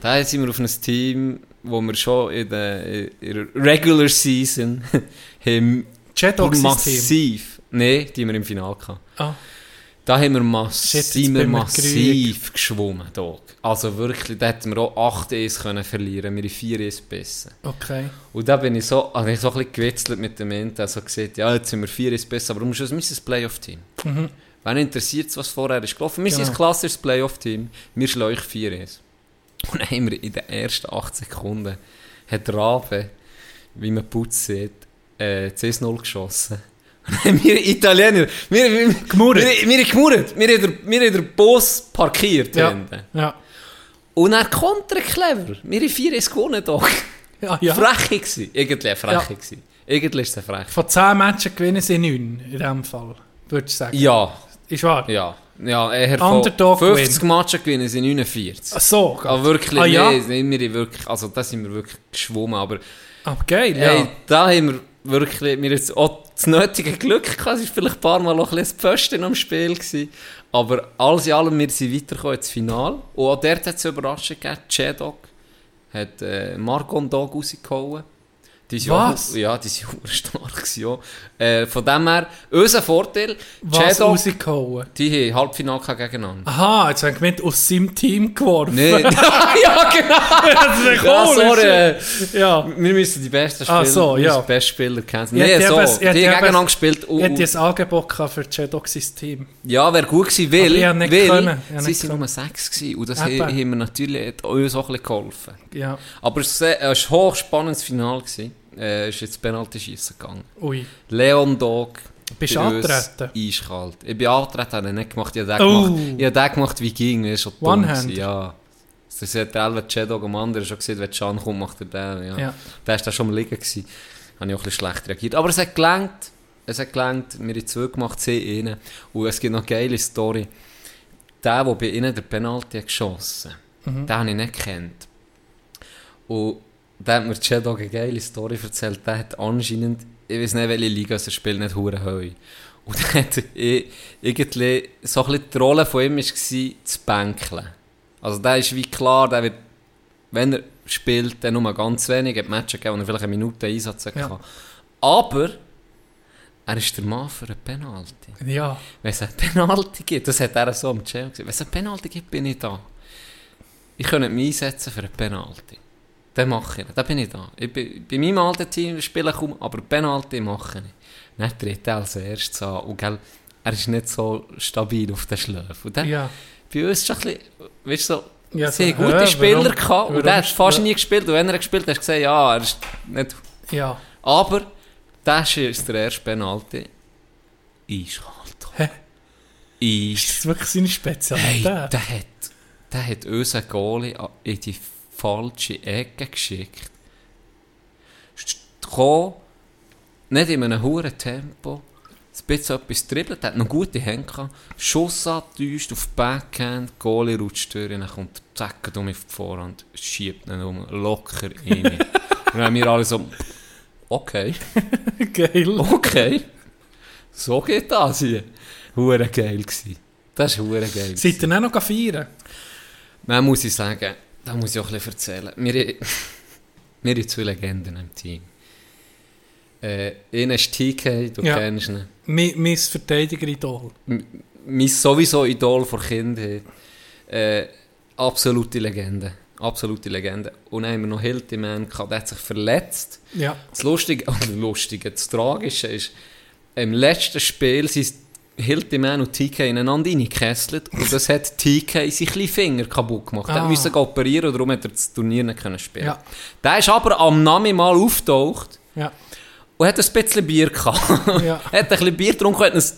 da sind wir auf ein Team, wo wir schon in der, in der Regular Season haben massiv, nee, die haben wir im Finale gehabt. Ah. Da haben wir, mass Shit, sind wir massiv geschwommen. Dort. Also wirklich, da hätten wir auch 8 Eis können verlieren, wir haben 4 Eis besser. Okay. Und da bin ich so, also ich so ein bisschen gewitzelt mit dem Ende, also gesagt, ja, jetzt sind wir 4 Eis besser, aber du musst es ein Playoff-Team. Mhm. Wen interessiert es, was vorher ist gelaufen? Wir sind Genau. ein klassisches Playoff-Team, wir schlagen euch 4 Eis. Und dann haben wir in den ersten 8 Sekunden, hat Rabe, wie man Putz sieht, äh, CS0 geschossen. Wir Italiener, wir, wir, Gemurrt. wir, wir gemurrt, wir haben den, wir haben den Bus parkiert. Ja. Ja. Und er kontra clever, wir haben 4 Eis gewonnen doch. Ja, ja. Frech gewesen, irgendwie eine Frech Ja. Irgendwie ist es frech. Von 10 Matchen gewinnen sie 9, in diesem Fall. Würdest du sagen? Ja, Ist wahr? ja. Ja, eher von Underdog 50 win. Matchen gewinnen sind 49. Ach so. Aber wirklich, Ah, ja? nee, sind wir wirklich, also da sind wir wirklich geschwommen, aber Aber geil, ja. hey, da haben wir wirklich, wir jetzt auch das nötige Glück gehabt, es war vielleicht ein paar Mal auch ein bisschen das Pfosten am Spiel gewesen, aber alles in allem, wir sind weitergekommen ins Finale und auch dort hat es eine Überraschung gegeben, Chedok hat äh, Margon Dog rausgehauen. Die sind Was? Auch, ja, die sind auch stark auch. Äh, von dem her, unser Vorteil, Was rausgehauen? die haben Halbfinale gegeneinander. Aha, jetzt haben wir gemeint, aus seinem Team geworfen. Nee. ja, genau. das ist Ja, cool, sorry. ist- äh, Ja. Wir müssen die besten Spieler, Ah, so, ja. die besten Spieler kennen. Ich Nee, hätte so. eben- ich Die hätte haben gegeneinander gespielt. Und, Ich hätte und, ein Angebot gehabt für Jedoxis Team. ja, wäre gut gewesen, Aber ich weil, hab nicht weil können. Ich hab sie nicht sind können. nur sechs gewesen. Und das Eben. haben haben wir natürlich hat uns auch ein bisschen geholfen. Ja. Aber es war ein hochspannendes Finale. Gewesen. Äh, ist jetzt Penalty schießen gegangen. Ui. Leon Dog. Bist du angetreten? Eiskalt. Ich bin angetreten, habe ihn nicht gemacht. Ich habe den, Oh. gemacht. Ich habe den gemacht wie ging. Das ist schon dumm One-Hand? gewesen, Ja. Das hat der Elva Chedog am anderen schon gesehen, wenn Can kommt, macht er den. Ja. Ja. Der war da schon am liegen. Gewesen. Habe ich auch ein bisschen schlecht reagiert. Aber es hat gelangt. Es hat gelangt. Wir haben zwei gemacht, sie innen. Und es gibt noch eine geile Story. Der, der bei ihnen den Penalty hat geschossen Mhm. den habe ich nicht gekannt. Und der hat mir Chedog eine geile Story erzählt. Der hat anscheinend, ich weiß nicht, welche Liga er spielt, nicht hure heu. Und dann hat ich, irgendwie so ein bisschen die Rolle von ihm war, zu bänkeln. Also der ist wie klar, der wird, wenn er spielt, dann nur ganz wenig, hat Matches gegeben, wo er vielleicht eine Minute Einsatz hatte. Ja. Aber er ist der Mann für eine Penalty. Ja. Wenn es eine Penalty gibt, das hat er so am Channel gesagt, wenn es eine Penalty gibt, bin ich da. Ich könnte mich einsetzen für eine Penalty. Dann mache ich. Dann bin ich da. Ich bin, bei meinem alten Team spiele ich kaum, aber Penalty mache ich. Dann tritt er als erstes an. Und gell, er ist nicht so stabil auf den Schläfen. Und dann, Ja. bei uns ist es ein bisschen, weißt du, so, Ja, sie so, haben gute hä, Spieler warum- gehabt und der hat fast nie gespielt. Und wenn er gespielt hat, hast du gesehen, ja, er ist nicht... Ja. Aber das ist der erste Penalty. Eiskalt. Hä? Ist das wirklich seine Hey, Spezialität? der hat, der hat unseren Goalie in die falsche Ecke geschickt. Kam, nicht in einem hohen Tempo, ein bisschen etwas dribbelt, der hat noch gute Hände gehabt, Schuss angetäuscht auf die Backhand, Goalie rutscht durch, dann kommt zack um auf die Vorhand, schiebt ihn um, locker rein. Und dann haben wir alle so, okay. Geil. Okay. So geht das hier. Hure geil gsi. Das war hure geil. Seid ihr dann noch feiern? Man muss ich sagen, da muss ich auch ein bisschen erzählen. Wir, wir haben zwei Legenden im Team. Äh, einer ist TK, du Ja. kennst ihn. Mi- Mein Verteidiger-Idol. Mein sowieso Idol vor Kindheit. Äh, absolute Legende. Absolute Legende. Und dann haben wir noch Hiltiman gehabt, der hat sich verletzt. Ja. Das Lustige, oder Lustige, das Tragische ist, im letzten Spiel sind Hiltiman und TK ineinander reingekesselt und das hat TK sich kleinen Finger kaputt gemacht. Er Ah. musste operieren und darum hat er das Turnier nicht können spielen Ja. Der ist aber am Nami mal auftaucht Ja. und hat ein bisschen Bier gehabt. Ja. hat ein bisschen Bier getrunken und hat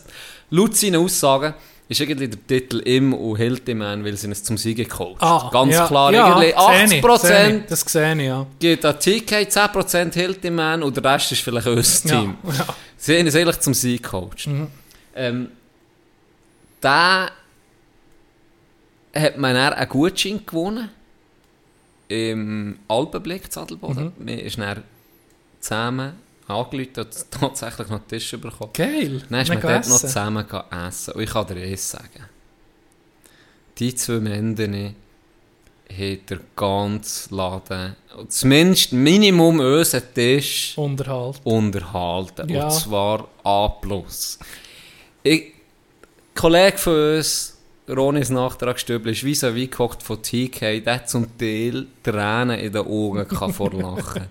laut seinen Aussagen ist irgendwie der Titel «Im» und «Hiltiman», weil sie uns zum Sieg gecoacht. Ah, Ganz ja, klar, ja, irgendwie sehe ich, 80% sehe ich. Das sehe ich, ja. geht an TK, 10% Hiltiman und der Rest ist vielleicht unser Ja, Team. ja. Sie haben uns eigentlich zum Sieg gecoacht. Mhm. Ähm, da hat man dann einen Gutschein gewonnen im Alpenblick zu Adelboden. Mhm. Wir ist dann zusammen angerufen und tatsächlich noch einen Tisch bekommen. Geil. Dann ist man dort noch zusammen essen. Und ich kann dir eins sagen. Die zwei Männer hat der ganze Laden, zumindest Minimum unseren Tisch, Unterhalt. unterhalten. Ja. Und zwar A+. Ich, Kollege von uns, Ronis Nachtragsstübel, ist wie so wie gehockt von TK, der hat zum Teil Tränen in den Augen gehabt vor Lachen.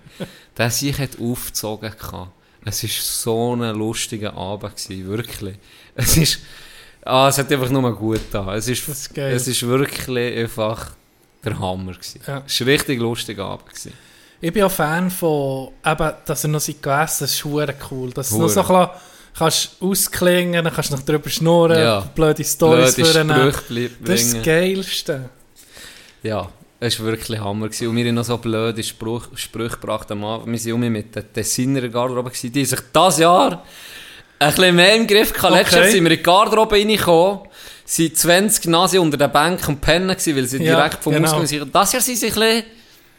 der sich hat aufgezogen. gehabt. Es war so ein lustiger Abend, gewesen, wirklich. Es ist, ah, es hat einfach nur gut da. Es ist, Das ist es ist wirklich einfach der Hammer gewesen. Ja. Es war ein richtig lustiger Abend. Gewesen. Ich bin auch Fan von, eben, dass er noch sein Gewissen, das ist cool. Dass du noch so bisschen kannst ausklingen, dann kannst du noch drüber schnurren, Ja. blöde Storys vornehmen. Das ist das Geilste. Ja, es war wirklich Hammer. Gewesen. Und wir haben noch so blöde Spruch, Sprüche gebracht am Abend. Wir waren mit den Tessiner Garderobe, gewesen, die sich dieses Jahr ein bisschen mehr im Griff hatten. Letztes Okay. Jahr sind wir in die Garderobe reingekommen, sind 20 Nase unter den Bänken und pennen gewesen, weil sie Ja, direkt vom genau. Ausgang sind. Das Jahr sind sie ein bisschen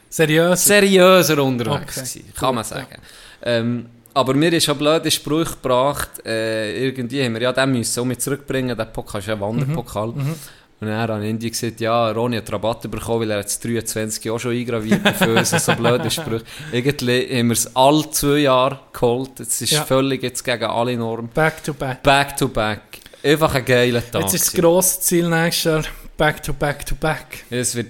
Seriös. seriöser unterwegs Okay, gewesen, kann man sagen. Ähm, aber mir ist schon blöde Spruch gebracht, äh, irgendwie haben wir ja den müssen um mich zurückbringen, der Pokal ist ja ein Wanderpokal. Mhm. Und dann hat Indy gesagt, ja, Ronny hat Rabatt bekommen, weil er jetzt 23 Jahre schon eingraviert hat für uns, so blöde Sprüche. Irgendwie haben wir es alle zwei Jahre geholt, es ist Ja. völlig jetzt gegen alle Normen. Back to back. Back to back. Einfach ein geiler Tag. Jetzt ist das grosse Ziel nächstes Jahr back to back to back. Es wird,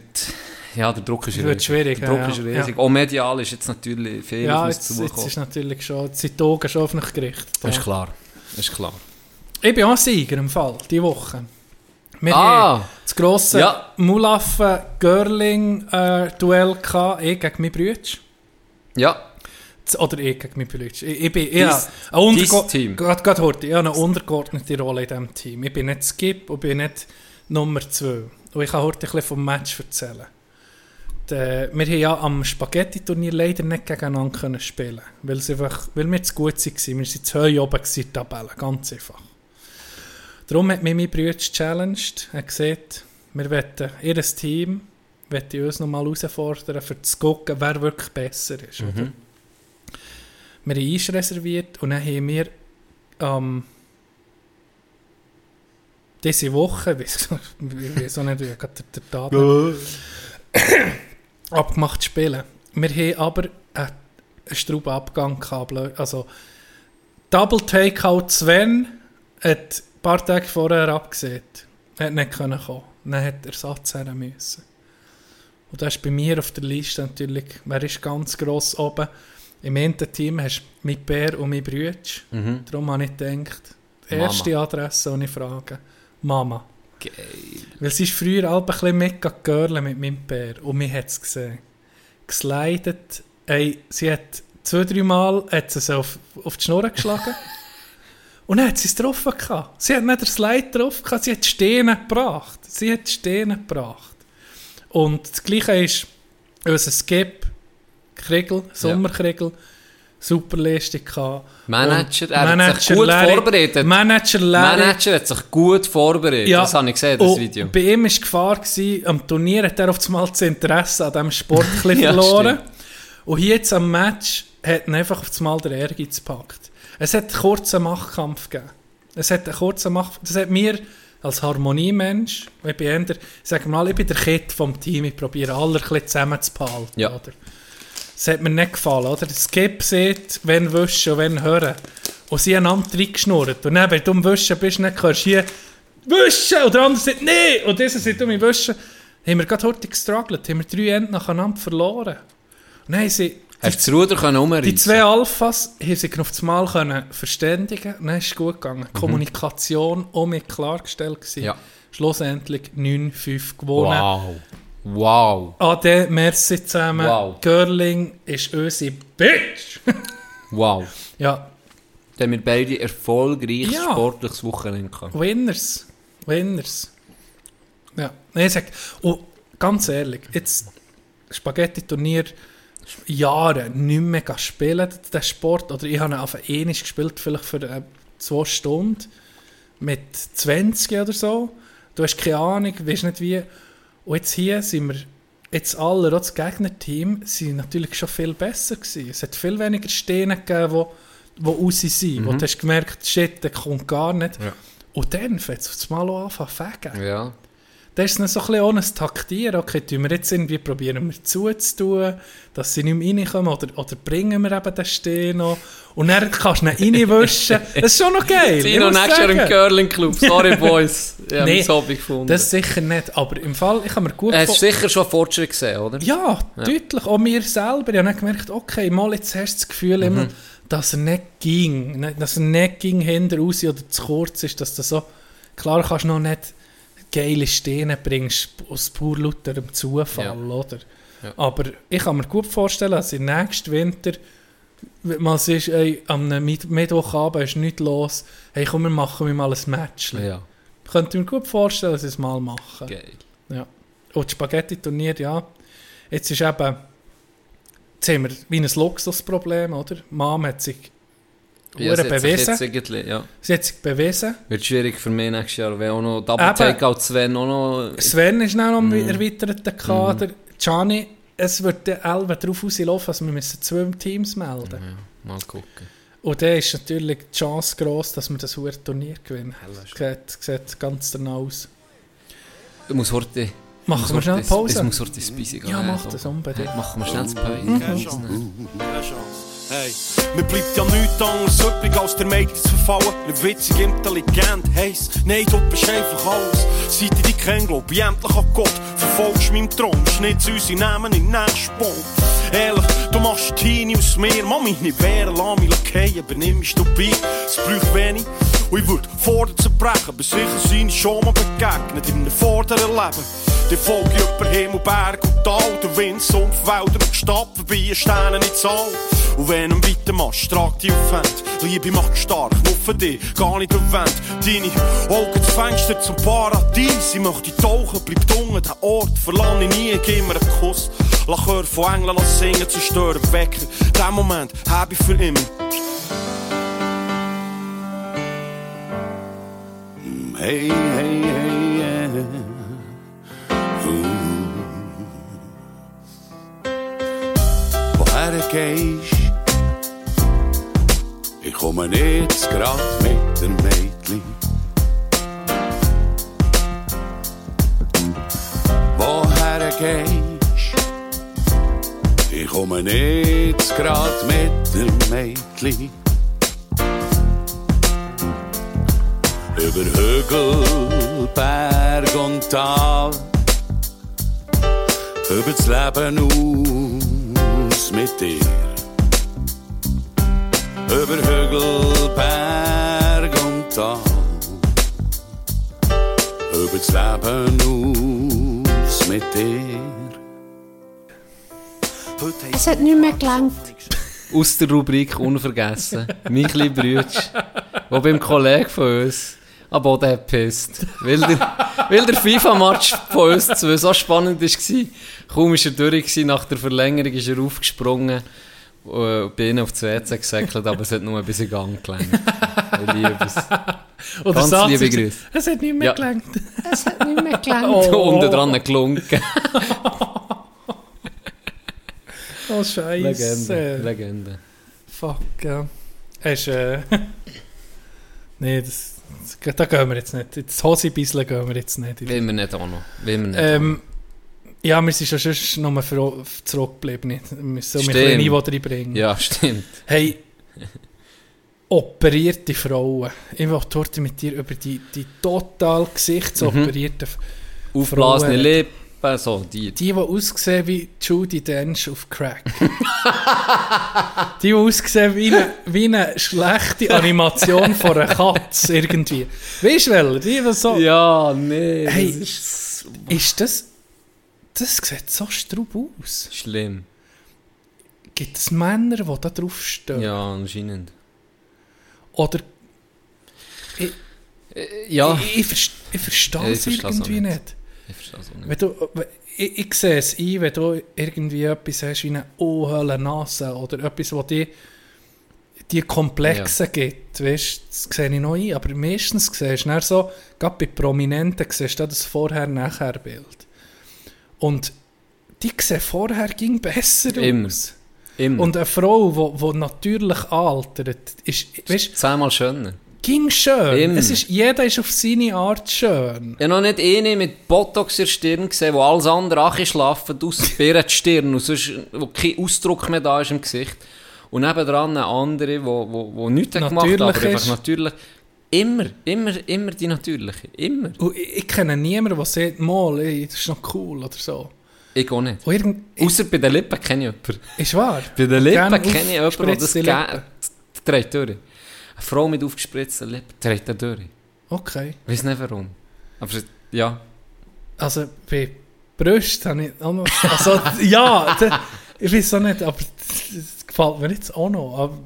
ja, der Druck ist riesig. schwierig, Der Druck ja, ist ja. riesig. Auch medial ist jetzt natürlich viel Ja, jetzt, jetzt zugekommen. ist natürlich schon, jetzt sind die Augen schon auf mich gerichtet. Das ist klar. Das ist klar. Ich bin auch Sieger im Fall, diese Woche. Wir Ah! haben das grosse Ja. Mulaffen-Görling-Duell gehabt, ich gegen meinen Bruder. Ja, Oder ich gegen meinen Bruder. Ich, ich bin Dies- ja, eine dein Team. Heute, ich habe eine untergeordnete Rolle in diesem Team. Ich bin nicht Skip und bin nicht Nummer 2. Und ich kann heute ein bisschen vom Match erzählen. Der, wir haben ja am Spaghetti-Turnier leider nicht gegeneinander können spielen weil, einfach, weil wir zu gut waren. Wir waren zu hoch oben in der Tabelle, ganz einfach. Darum hat mich mein Bruder gechallenged. Er gesagt, wir wollen, ihr Team möchte uns nochmal herausfordern, für zu gucken, wer wirklich besser ist. Mhm. Oder? Wir haben Eis reserviert und dann haben wir ähm, diese Woche, ich weiß auch nicht, wie gerade der, der Tag abgemacht zu spielen. Wir haben aber einen, einen gehabt. Also, Double Takeout Sven hat ein paar Tage vorher abgesehen. Er hat nicht können kommen. Dann hat er Ersatz her müssen. Und das ist bei mir auf der Liste natürlich, wer ist ganz gross oben. Im einen Team hast du mein Bär und mein Brüder. Mhm. Darum habe ich gedacht, die Mama. erste Adresse, die ich frage, Mama. Geil. Weil sie ist früher auch ein bisschen mitgegangen mit meinem Bär und mir hat es gesehen. Geslidet. Ey, sie hat zwei, drei Mal hat sie so auf, auf die Schnur geschlagen. und dann hat sie es getroffen. gehabt. Sie hat nicht den Slide drauf gehabt, sie hat Steine gebracht. Sie hat Steine gebracht. Und das Gleiche ist unser Skip, Kriegel, Sommerkriegel, super Leistung gehabt. Manager, er hat sich gut Larry- vorbereitet. Manager Larry. Manager hat sich gut vorbereitet. Ja. Das habe ich gesehen, das Und Video. Bei ihm war die Gefahr, gewesen, am Turnier hat er auf einmal das Interesse an diesem Sport Ja, verloren. Und hier jetzt am Match hat ihn einfach auf einmal der Ehrgeiz gepackt. Es hat einen kurzen Machtkampf gegeben. Es hat einen kurzen Machtkampf. Das hat mir als Harmoniemensch, ich bin eher, ich sage mal, ich bin der Kid vom Team, ich probiere alle ein bisschen zusammenzuhalten. Ja. Oder? Das hat mir nicht gefallen, oder? Der Skip sieht, wenn wischen und wenn hören. Und sie haben einander reingeschnurrt. Und dann, wenn du am Wischen bist, dann hörst du hier «Wischen!» Und der andere sagt «Nee!» Und dieser sagt «Du mich wischen!» Haben wir gerade heute gestruggelt, haben wir drei Enden nacheinander verloren. Und dann haben sie... Hast du das Ruder können umreißen? Die zwei Alphas haben sich auf das Mal können verständigen und dann ist es gut gegangen. Kommunikation auch mit klargestellt gewesen. Mhm. Ja. Schlussendlich 9-5 gewonnen. Wow. Wow. Ade, merci zusammen. Wow. Görling ist unsere Bitch. Wow. ja, Dann wir beide erfolgreiches Ja. sportliches Wochenende gehabt. Winners. Winners. Ja, ich sag, und ganz ehrlich, jetzt Spaghetti-Turnier, Jahre nicht mehr spielen, den Sport. Oder ich habe ihn auf einmal gespielt, vielleicht für äh, zwei Stunden. Mit 20 oder so. Du hast keine Ahnung, weißt nicht wie. Und jetzt hier sind wir, jetzt alle, auch das Gegnerteam, sind natürlich schon viel besser gewesen. Es hat viel weniger Stehen gegeben, wo, wo raus sind. Wo du hast gemerkt, shit, der kommt gar nicht. Ja. Und dann fängt es auf das Mal auch anfangen zu fegen. Ja. Da ist es so ein bisschen ohne Taktieren. Okay, tun wir jetzt irgendwie probieren wir zuzutun, dass sie nicht mehr reinkommen oder, oder bringen wir eben den Stehen noch. Und dann kannst du ihn reinwischen. Das ist schon noch geil. Tino, muss nächstes Jahr im. Curling Club. Sorry, Boys. Ich habe Nee, mein Hobby gefunden. Das sicher nicht. Aber im Fall, ich habe mir gut Hast du vor- sicher schon Fortschritt gesehen, oder? Ja, deutlich. Auch mir selber. Ich habe dann gemerkt, okay, mal jetzt hast du das Gefühl immer, dass er nicht ging. Dass er nicht ging hinter raus oder zu kurz ist. Dass du so, klar kannst du noch nicht geile Stehen bringst aus pur lauterem Zufall, Ja. oder? Ja. Aber ich kann mir gut vorstellen, dass im nächsten Winter wenn man ist, ey, am Mitt- Mittwochabend ist nichts los, hey komm, wir machen mal ein Match. Ja, Könnte ich mir gut vorstellen, dass sie es mal machen. geil. Ja. Und das Spaghetti-Turnier, ja. Jetzt ist eben, jetzt haben wir wie ein Luxusproblem, oder? Mom hat sich Ja, es hat sich bewiesen. jetzt irgendwie, ja. Sie hat sich bewiesen. Wird schwierig für mich nächstes Jahr, wenn auch noch Double. Takeout Sven auch noch... Sven ist auch noch im erweiterten Kader. Gianni, es wird der Elbe darauf rauslaufen, dass wir müssen zwei Teams melden Ja, mal gucken. Und dann ist natürlich die Chance gross, dass wir das hure Turnier gewinnen. Sieht, sieht ganz danach aus. Ich muss heute... Machen wir schnell Es Pause? muss heute ins Busy gehen. Ja, mach also. das unbedingt. Machen wir schnell das Pause. Keine Chance. Keine Chance. Hey, mir bleibt ja nichts anderes übrig, als der Mädchen zu verfallen. Eine witzige, intelligent, heiß. Nein, du bist einfach alles. Seit ich dich kenn, glaub ich endlich an Gott. Verfolgst meinen Traum, schnitz unsere Namen in den nächsten Sport. Ehrlich, du machst Teenie aus mir. Mami, nicht wehren, lass mich fallen, übernimm mich dabei. Es braucht wenig. Und ich würd vor dir zerbrechen, aber sicher sind schon mal begegnet in einem vorderen Leben. Die Folge über Himmel, Berg und Tal, der Wind, Sumpf, Wälder und Stadt, vorbei Sterne nicht Zahl. Und wenn du weitermachst, trag dich auf Wand. Liebe macht stark, für dich, gar nicht erwähnt. Deine Augen das Fenster zum Paradies. Ich möchte tauchen, bleib dunkel, den Ort verlange ich nie, gib mir einen Kuss. Lass Chör von Engeln singen, zerstören, wecken. Den Moment hab ich für immer. Hey, hey, hey, yeah. Ooh. Woher gehst, komme jetzt grad mit dem Mädchen. Woher gehst, ich komme jetzt grad mit dem Mädchen. Über Hügel, Berg und Tal. Über das Leben aus mit dir. Über Hügel, Berg und Tal. Über das Leben aus mit dir. Es hat nicht mehr gelangt. Aus der Rubrik Unvergessen. mein kleiner Brütsch, der beim Kollegen von uns am Boden hat gepisst. Weil der, weil der FIFA-Match von uns zwei so spannend war. Kaum war er durch, nach der Verlängerung ist er aufgesprungen bei ihnen auf das WC gesäckelt, aber es hat nur ein bisschen Gang gelenkt. Ich liebe es. Oder Ganz sagt liebe Grüße. Es hat nicht mehr Ja. gelangt. Es hat nicht mehr gelangt. Oh. Unten dran gelunken. Oh, Scheiße. Legende. Legende. Fuck, ja. Hast, äh... nee, das, das, da gehen wir jetzt nicht. Ins Hosebisseln gehen wir jetzt nicht. Will wir nicht auch noch. Will wir nicht Ähm, ja, wir sind schon sonst für, zurückgeblieben. Wir müssen so ein bisschen Niveau reinbringen. Ja, stimmt. Hey, operierte Frauen. Ich wollte heute mit dir über die, die total gesichtsoperierte Mhm. Aufblasene Lippen, so die. Die, die aussehen wie Judy Dench auf Crack. die, die aussehen wie eine, wie eine schlechte Animation von einer Katze irgendwie. Weißt du, welche? Die, die so... Ja, nee. Hey, das ist Ist das... Das sieht so straub aus. schlimm. Gibt es Männer, die da drauf stehen? Ja, anscheinend. Oder... Äh, Ja, Ich, ich, ich verstehe Ja, ich es irgendwie nicht. nicht. ich verstehe es auch nicht. Wenn du, ich, ich sehe es ein, wenn du irgendwie etwas hast wie eine unhöhle Nase oder etwas, wo die, die Komplexe gibt, weißt, das sehe ich noch ein. Aber meistens siehst du so, gerade bei Prominenten siehst du das Vorher-Nachher-Bild. Und die sehen vorher ging besser Immer. aus. Immer. Und eine Frau, die, die natürlich altert, ist, weißt, Zehnmal schöner. ging schön. Immer. Es ist, jeder ist auf seine Art schön. Ich habe noch nicht eine mit Botox in der Stirn gesehen, wo alles andere angeschlafen, aus der die Stirn, und sonst, wo kein Ausdruck mehr da ist im Gesicht. Und nebendran eine andere, wo, wo, wo nichts hat gemacht hat, aber Natürlich einfach ist. natürlich. Immer, immer, immer die natürliche. Immer. Und ich, ich kenne niemanden, der sagt, mal, ey, das ist noch cool oder so. Ich auch nicht. Irgend, Außer bei den Lippen kenne ich jemanden. ist wahr. Bei den Lippen kenne ich jemanden, der das gerne dreht durch. Eine Frau mit aufgespritzten Lippen dreht da durch. Okay. Ich weiß nicht warum. Aber ja. Also bei Brust habe ich auch noch... Also, ja, da, ich weiß auch nicht, aber das gefällt mir jetzt auch noch. Aber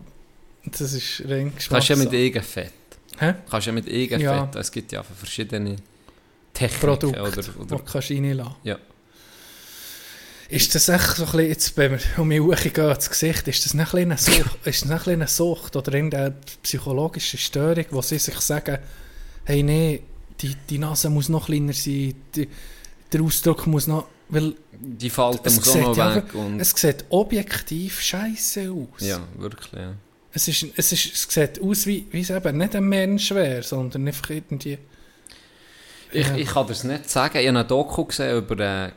das ist rein Du kannst ja mit Geschmackssache. Eigenfett. Hä? Du kannst ja mit Eigenfett. Ja. Es gibt ja verschiedene Techniken. Produkte, Oder, die oder, du kannst reinlassen ja. Ist das echt so ein bisschen, jetzt, wenn wir um mich hochgehen ins Gesicht, ist das nicht ein bisschen eine Sucht, ist das nicht ein bisschen eine Sucht oder irgendeine psychologische Störung, wo sie sich sagen, hey, nee, die, die Nase muss noch kleiner sein, die, der Ausdruck muss noch, weil Die Falten es muss auch noch weg. Und, es sieht objektiv scheiße aus. ja, wirklich, ja. Es, ist, es, ist, es sieht aus, wie, wie es eben nicht ein Mensch wäre, sondern einfach irgendwie... Ich, Ja. ich kann das nicht sagen. Ich habe eine Doku gesehen über den äh,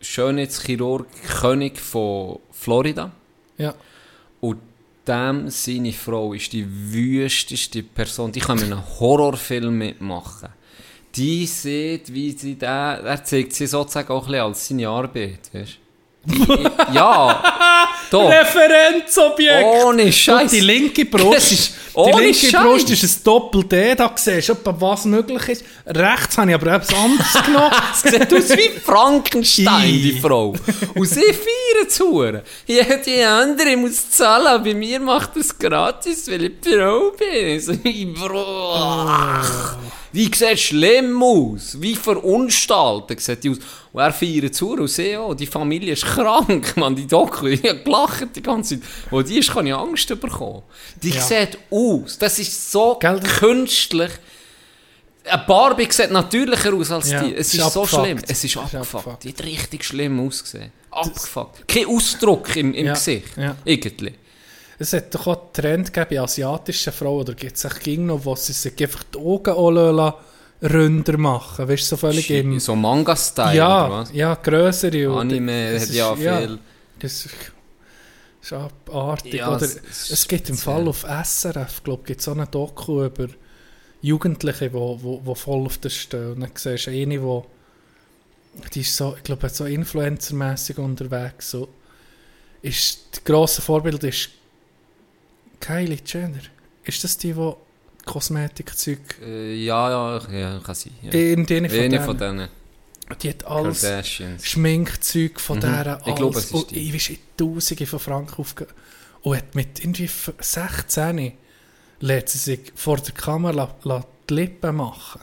Schönheitschirurg König von Florida. Ja. Und dem seine Frau ist die wüsteste Person. Die kann mit einem Horrorfilm mitmachen. Die sieht, wie sie da, er zeigt sie sozusagen auch ein bisschen als seine Arbeit, weißt? Ja, doch. Referenzobjekt! Ohne Und Scheiß. die linke Das Brust, ist die linke Scheiß. Brust ist ein Doppel-D, da siehst du, was möglich ist. Rechts habe ich aber etwas anderes genommen. Es sieht aus wie Frankenstein, die Frau. Und sie feiern zu. Ja, die andere muss zahlen, aber bei mir macht es gratis, weil ich Frau bin. So, ich Bro. Die sieht schlimm aus. Wie verunstaltet sieht die aus. Und er feiert zu und sie auch. Die Familie ist krank, man. Die Doku, ich habe gelacht die ganze Zeit. Wo die ist, kann ich Angst bekommen. Die Ja. sieht aus. Das ist so Gell, künstlich. Eine Barbie sieht natürlicher aus als Ja, die. Es ist ist, so schlimm. Es ist Ist abgefuckt. abgefuckt. Die hat richtig schlimm ausgesehen. Abgefuckt. Kein Ausdruck im, im Ja, Gesicht. ja. Irgendwie. Es hat doch auch einen Trend gegeben bei asiatischen Frauen, oder gibt es ging noch, wo sie sich einfach die Augen auch ründer machen Weißt du, so völlig im... So Manga-Style oder Ja, was? ja, grössere. Anime hat ja viel. Das ist, abartig. Ja, Oder es- es es, gibt im. Fall auf SRF, glaube ich, so eine Doku über Jugendliche, die wo, wo, wo voll auf das stehen. Und dann siehst du eine, die die ist so, ich glaube, so influencermäßig unterwegs. So. Ist, das grosse Vorbild ist Kylie Jenner. Ist das die, die Kosmetikzeug Äh, ja, ja, ja, kann sein. Ja. irgendeine von, Eine denen, von denen. die hat alles. Schminkzeug von Mhm. dieser Ich glaube, es ist und die. ich Tausende von Franken aufgegeben. Und hat mit irgendwie f- 16 lässt sie sich vor der Kamera die Lippen machen.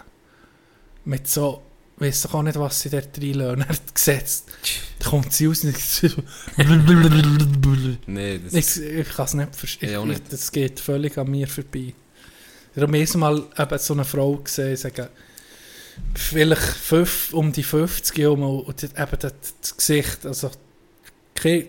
Mit so, weiss doch auch nicht, was sie dort reinlassen. Er hat gesetzt. Da kommt sie raus und ich Nee, das ich, ich kann es nicht verstehen. Nicht. Das geht völlig an mir vorbei. Ich habe erst mal eben so eine Frau gesehen, sagen, vielleicht fünf, um die 50 herum und eben das, das Gesicht, also kein,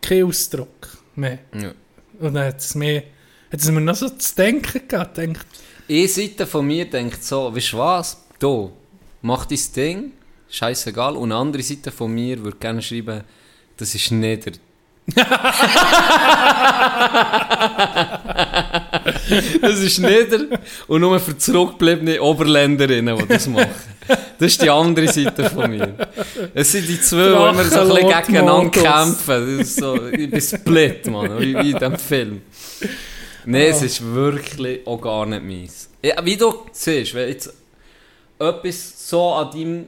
kein Ausdruck mehr. ja. Und dann hat es mir, hat es mir noch so zu denken gehabt. Denkt, Eine Seite von mir denkt so, weißt du was? Du, mach dein Ding, scheißegal. Und eine andere Seite von mir würde gerne schreiben, das ist nieder. das ist nieder und nur für zurückgebliebene Oberländerinnen, die das machen. Das ist die andere Seite von mir. Es sind die zwei, die immer so ein bisschen gegeneinander kämpfen. Das ist so, ich bin split, man, wie, wie in diesem Film. Nein, es ist wirklich auch gar nicht meins. Ja, wie du siehst, wenn jetzt etwas so an deinem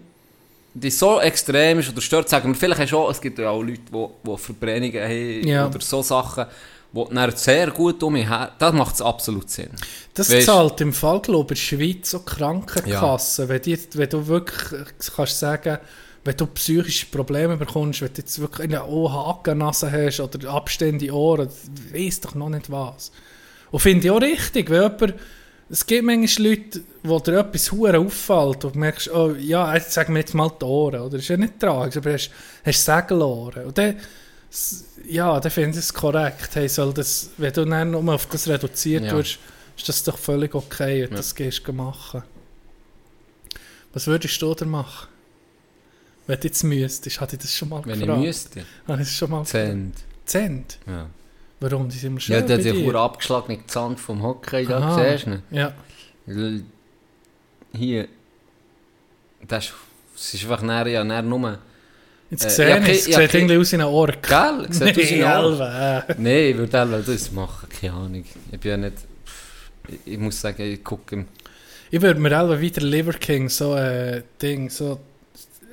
die so extrem ist oder stört, sagen wir, vielleicht auch, es gibt ja auch Leute, die, die Verbrennungen haben Ja. oder so Sachen, wo du dann sehr gut um mich her, das macht es absolut Sinn. Das Weisst- zahlt im Fall, glaube ich, in der Schweiz so Krankenkassen. Wenn, die, wenn du wirklich kannst sagen, wenn du psychische Probleme bekommst, wenn du jetzt wirklich eine oh, Hakennase hast oder abstehende Ohren, weiss doch noch nicht was. Und finde ich auch richtig, wenn jemand, es gibt manchmal Leute, wo dir etwas hure auffällt und du merkst, oh ja, jetzt sagen wir jetzt mal die Ohren, oder? Das ist ja nicht tragisch, aber hast, hast Segelohren. Und dann, ja, dann finde ich es korrekt. Hey, soll das, wenn du dann nur auf das reduziert Ja. wirst, ist das doch völlig okay, wenn du das gehst du machen. Was würdest du da machen? Wenn du jetzt müsstest, hatte ich das schon mal Wenn gefragt. ich müsste. Habe ich das schon mal Zehnt. Zehnt? Ja. Warum? Die sind schön Ja, der hat bei ja dir. hure abgeschlagene Zahn vom Hockey da, Aha. siehst du ihn? Ja. Hier. Das ist, einfach näher, ja, näher nur... Jetzt Äh, ich es. ja, sieht irgendwie aus wie ein Ork. Gell? Sieht aus wie ein äh. Nein, ich würde auch das machen, keine Ahnung. Ich bin ja nicht... Ich, ich muss sagen, ich gucke. Ich würde mir auch wieder Liver King, so ein Ding, so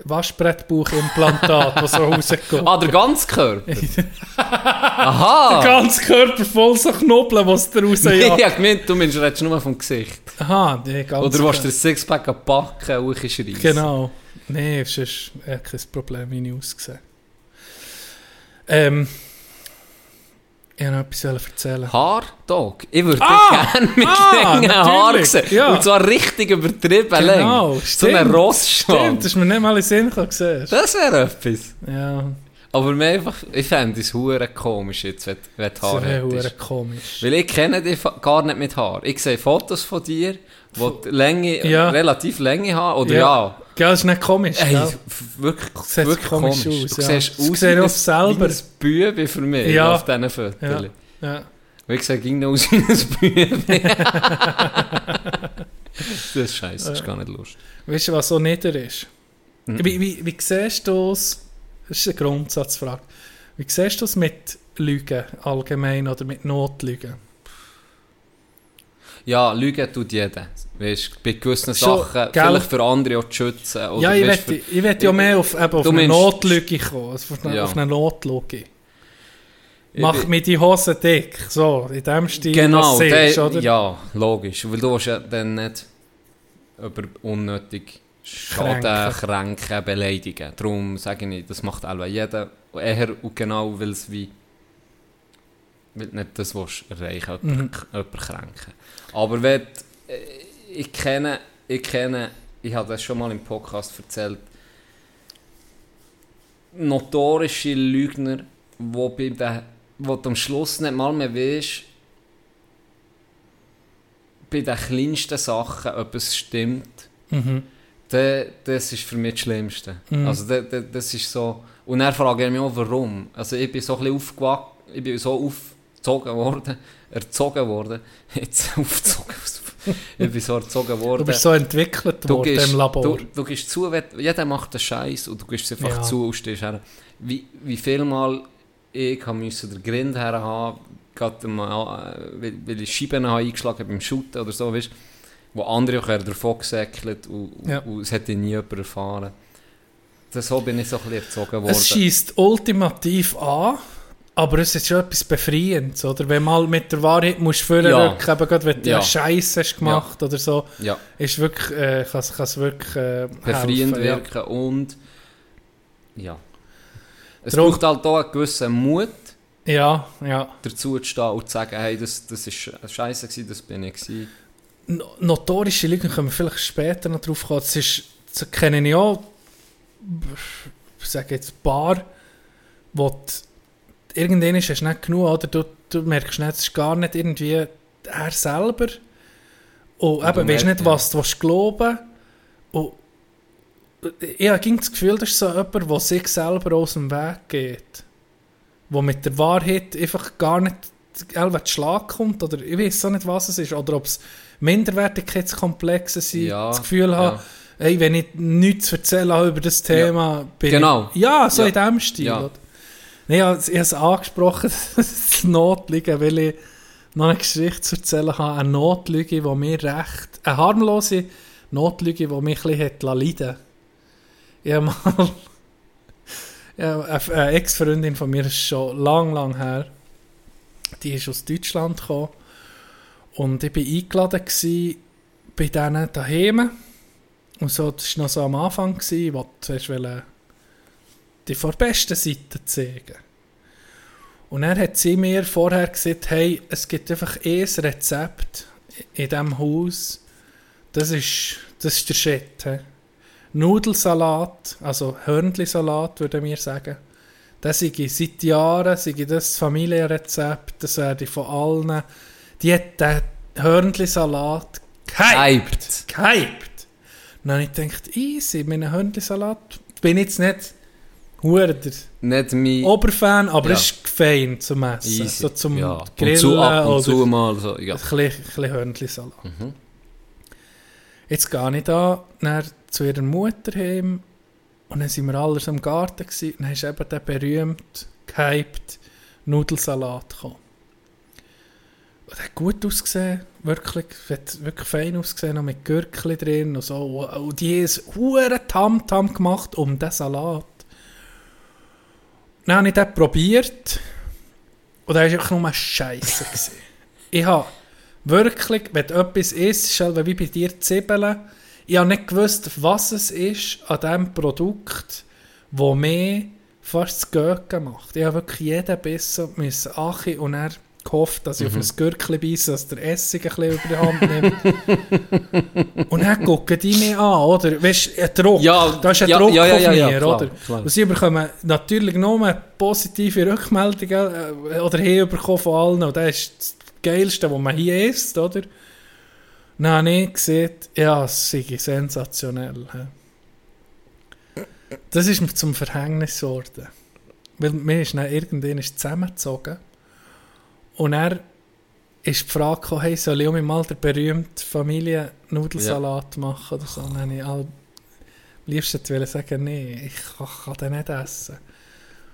Waschbrettbauchimplantat, das so rausgeht. Ah, der ganze Körper? Der Aha! ganze Körper voll so Knobeln, was da raus Nee, ich gemeint, du meinst, redest nur vom Gesicht. Aha, nee, ganz Oder willst du den Sixpack packen und hochschreissen? Genau. Nein, es ist äh, kein Problem, wie ich aussehe. Ähm, ich wollte noch etwas erzählen. Haardog? Ich würde Ah! gerne mit Ah, langen Haaren sehen. ja. Und zwar richtig übertrieben Genau, lang. So ein stimmt. Rossschwanz. Stimmt, das ist mir nicht mal in Sinn gekommen, du? Das wäre etwas. Ja, Aber mir einfach, ich fände es hure komisch jetzt, wenn, wenn das Haare wäre hättest. hure komisch. Weil ich kenne dich gar nicht mit Haar. Ich sehe Fotos von dir, wo die Länge, Ja. relativ Länge haben. Oder Ja. ja. Gell, das ist nicht komisch, Ey, gell? wirklich, Sieht wirklich komisch komisch. aus, Du ja. siehst aus wie ein, selber. wie ein Bübe für mich Ja. auf diesen Fotos. Ja. Ja. Ich sehe ging aus wie ein Bübe. das ist scheiße, das ist gar nicht lustig. Weißt du, was so nieder ist? Mhm. Wie, wie, wie siehst du es? Das ist eine Grundsatzfrage. Wie siehst du es mit Lügen allgemein oder mit Notlügen? Ja, Lügen tut jeder. Weißt, bei gewissen Schon, Sachen, gell? vielleicht für andere auch zu schützen. Oder ja, ich wett ja mehr auf, eben auf eine Notlüge kommen. Also auf, eine, Ja. auf eine Notlüge. Mach mir die Hose dick. So, in dem Stil, Genau, was siehst, der, oder? ja, logisch. Weil du ja dann nicht über unnötig Schaden, Kränken. kränken, beleidigen. Darum sage ich nicht, das macht auch jeder. Eher und genau, weil es wie weil du nicht das willst erreichen, jemanden Mhm. kränken. Aber wenn, äh, ich kenne, ich kenne, ich habe das schon mal im Podcast erzählt, notorische Lügner, wo, bei den, wo du am Schluss nicht mal mehr weißt, bei den kleinsten Sachen, ob es stimmt, Mhm. da- das ist für mich das Schlimmste. Mhm. Also da- da- das ist so... Und dann frage ich mich auch, warum. Also ich bin so ein bisschen aufgewachsen, ich bin so aufgezogen worden, erzogen worden, jetzt aufgezogen, ich bin so erzogen worden. Du bist so entwickelt Du worden gehst, im Labor. Du, du gehst zu, jeder macht einen Scheiß und du gehst es einfach Ja. zu und stehst her. Wie, wie viel Mal ich habe müssen den Grind her haben, gerade mal, äh, weil, ich Scheiben habe eingeschlagen beim Shooten oder so, weißt, wo andere auch davon gesäckelt und, und- Ja. und es hätte nie jemand erfahren. Das, so bin ich so ein bisschen erzogen worden. Es schießt ultimativ an, aber es ist schon etwas Befreiendes, oder? Wenn mal mit der Wahrheit musst du Ja. vorrücken, eben gerade wenn du Ja. ja. Scheiße hast gemacht oder so, ja, ist wirklich, äh, kann es wirklich äh, befreiend helfen, wirken und ja. Es Drum- braucht halt auch einen gewissen Mut, Ja, ja. ja. dazu zu stehen und zu sagen, hey, das, das ist scheiße gewesen, das bin ich gewesen. No- Notorische Lügen können wir vielleicht später noch drauf kommen. Das ist, das kenne ich auch, ich sage jetzt, ein paar, du, irgendwann ist es nicht genug, oder? Du, du merkst nicht, es ist gar nicht irgendwie er selber. Und eben, du weißt nicht, ja. was du willst glauben Und ich habe das Gefühl, das ist so jemand, der sich selber aus dem Weg geht. Der mit der Wahrheit einfach gar nicht zu Schlag kommt, oder ich weiß auch nicht, was es ist. Oder ob es Minderwertigkeitskomplexe sind, Ja, das Gefühl habe, hey, wenn ich nichts zu erzählen habe über das Thema, bin Genau. ich... Ja, so Ja. in diesem Stil. Ja. Nee, ich habe es angesprochen, das Notlügen, weil ich noch eine Geschichte zu erzählen habe. Eine Notlüge, die mir recht... Eine harmlose Notlüge, die mich ein bisschen leiden. Ich habe mal... Eine Ex-Freundin von mir, ist schon lang, lang her. Die ist aus Deutschland gekommen. Und ich war eingeladen bei denen daheim. Und so, das war noch so am Anfang, gewesen, wo du die von der besten Seite zeigen. Und dann hat sie mir vorher gesagt, hey, es gibt einfach ein Rezept in diesem Haus. Das ist, das ist der Shit. He. Nudelsalat, also Hörnlisalat, würde wir sagen. Das sei seit Jahren, sei das Familienrezept, das werde ich von allen. Die hat den Hörnlisalat gehypt. Gehypt. Dann habe ich gedacht, easy, mit Hörnlisalat bin ich jetzt nicht hure der Nicht mein... Oberfan, aber Ja. es ist fein zum Essen. Easy. So zum ja. Und Grillen zu ab und oder zu mal so, ja. ein bisschen, ein bisschen Hörnlisalat. Mhm. Jetzt gehe ich da zu ihrer Mutter heim und dann sind wir alle so im Garten gewesen, und dann ist eben der berühmt gehypt Nudelsalat gekommen. Und der hat gut ausgesehen, wirklich, hat wirklich fein ausgesehen, noch mit Gürkli drin und so. Und die haben hure Tam-Tam gemacht um den Salat. Dann habe ich den probiert und der war einfach nur Scheiße. ich habe wirklich, wenn du etwas isst, ist wie bei dir Zwiebeln, ich habe nicht gewusst, was es ist an diesem Produkt, das mir fast das Göcken macht. Ich habe wirklich jeden Bissen müssen achi und er gehofft, dass ich auf ein Gürkli beisse, dass der Essig ein bisschen über die Hand nimmt. und dann gucken die mich an, oder? Weißt du, ein Druck. Ja, da ist ein ja, Druck ja, ja, auf mir, klar, oder? klar. Und sie bekommen natürlich nur positive Rückmeldungen äh, oder hinbekommen von allen. Und das ist das Geilste, was man hier isst, oder? Dann habe ich gesehen, ja, es sei sensationell. Das ist mir zum Verhängnis geworden. Weil mir ist dann irgendwann ist zusammengezogen. Und er ist die Frage gekommen, hey, soll ich auch mal den berühmten Familiennudelsalat machen oder so? Dann habe ich all, am liebsten wollte sagen, nee, ich kann, kann den nicht essen.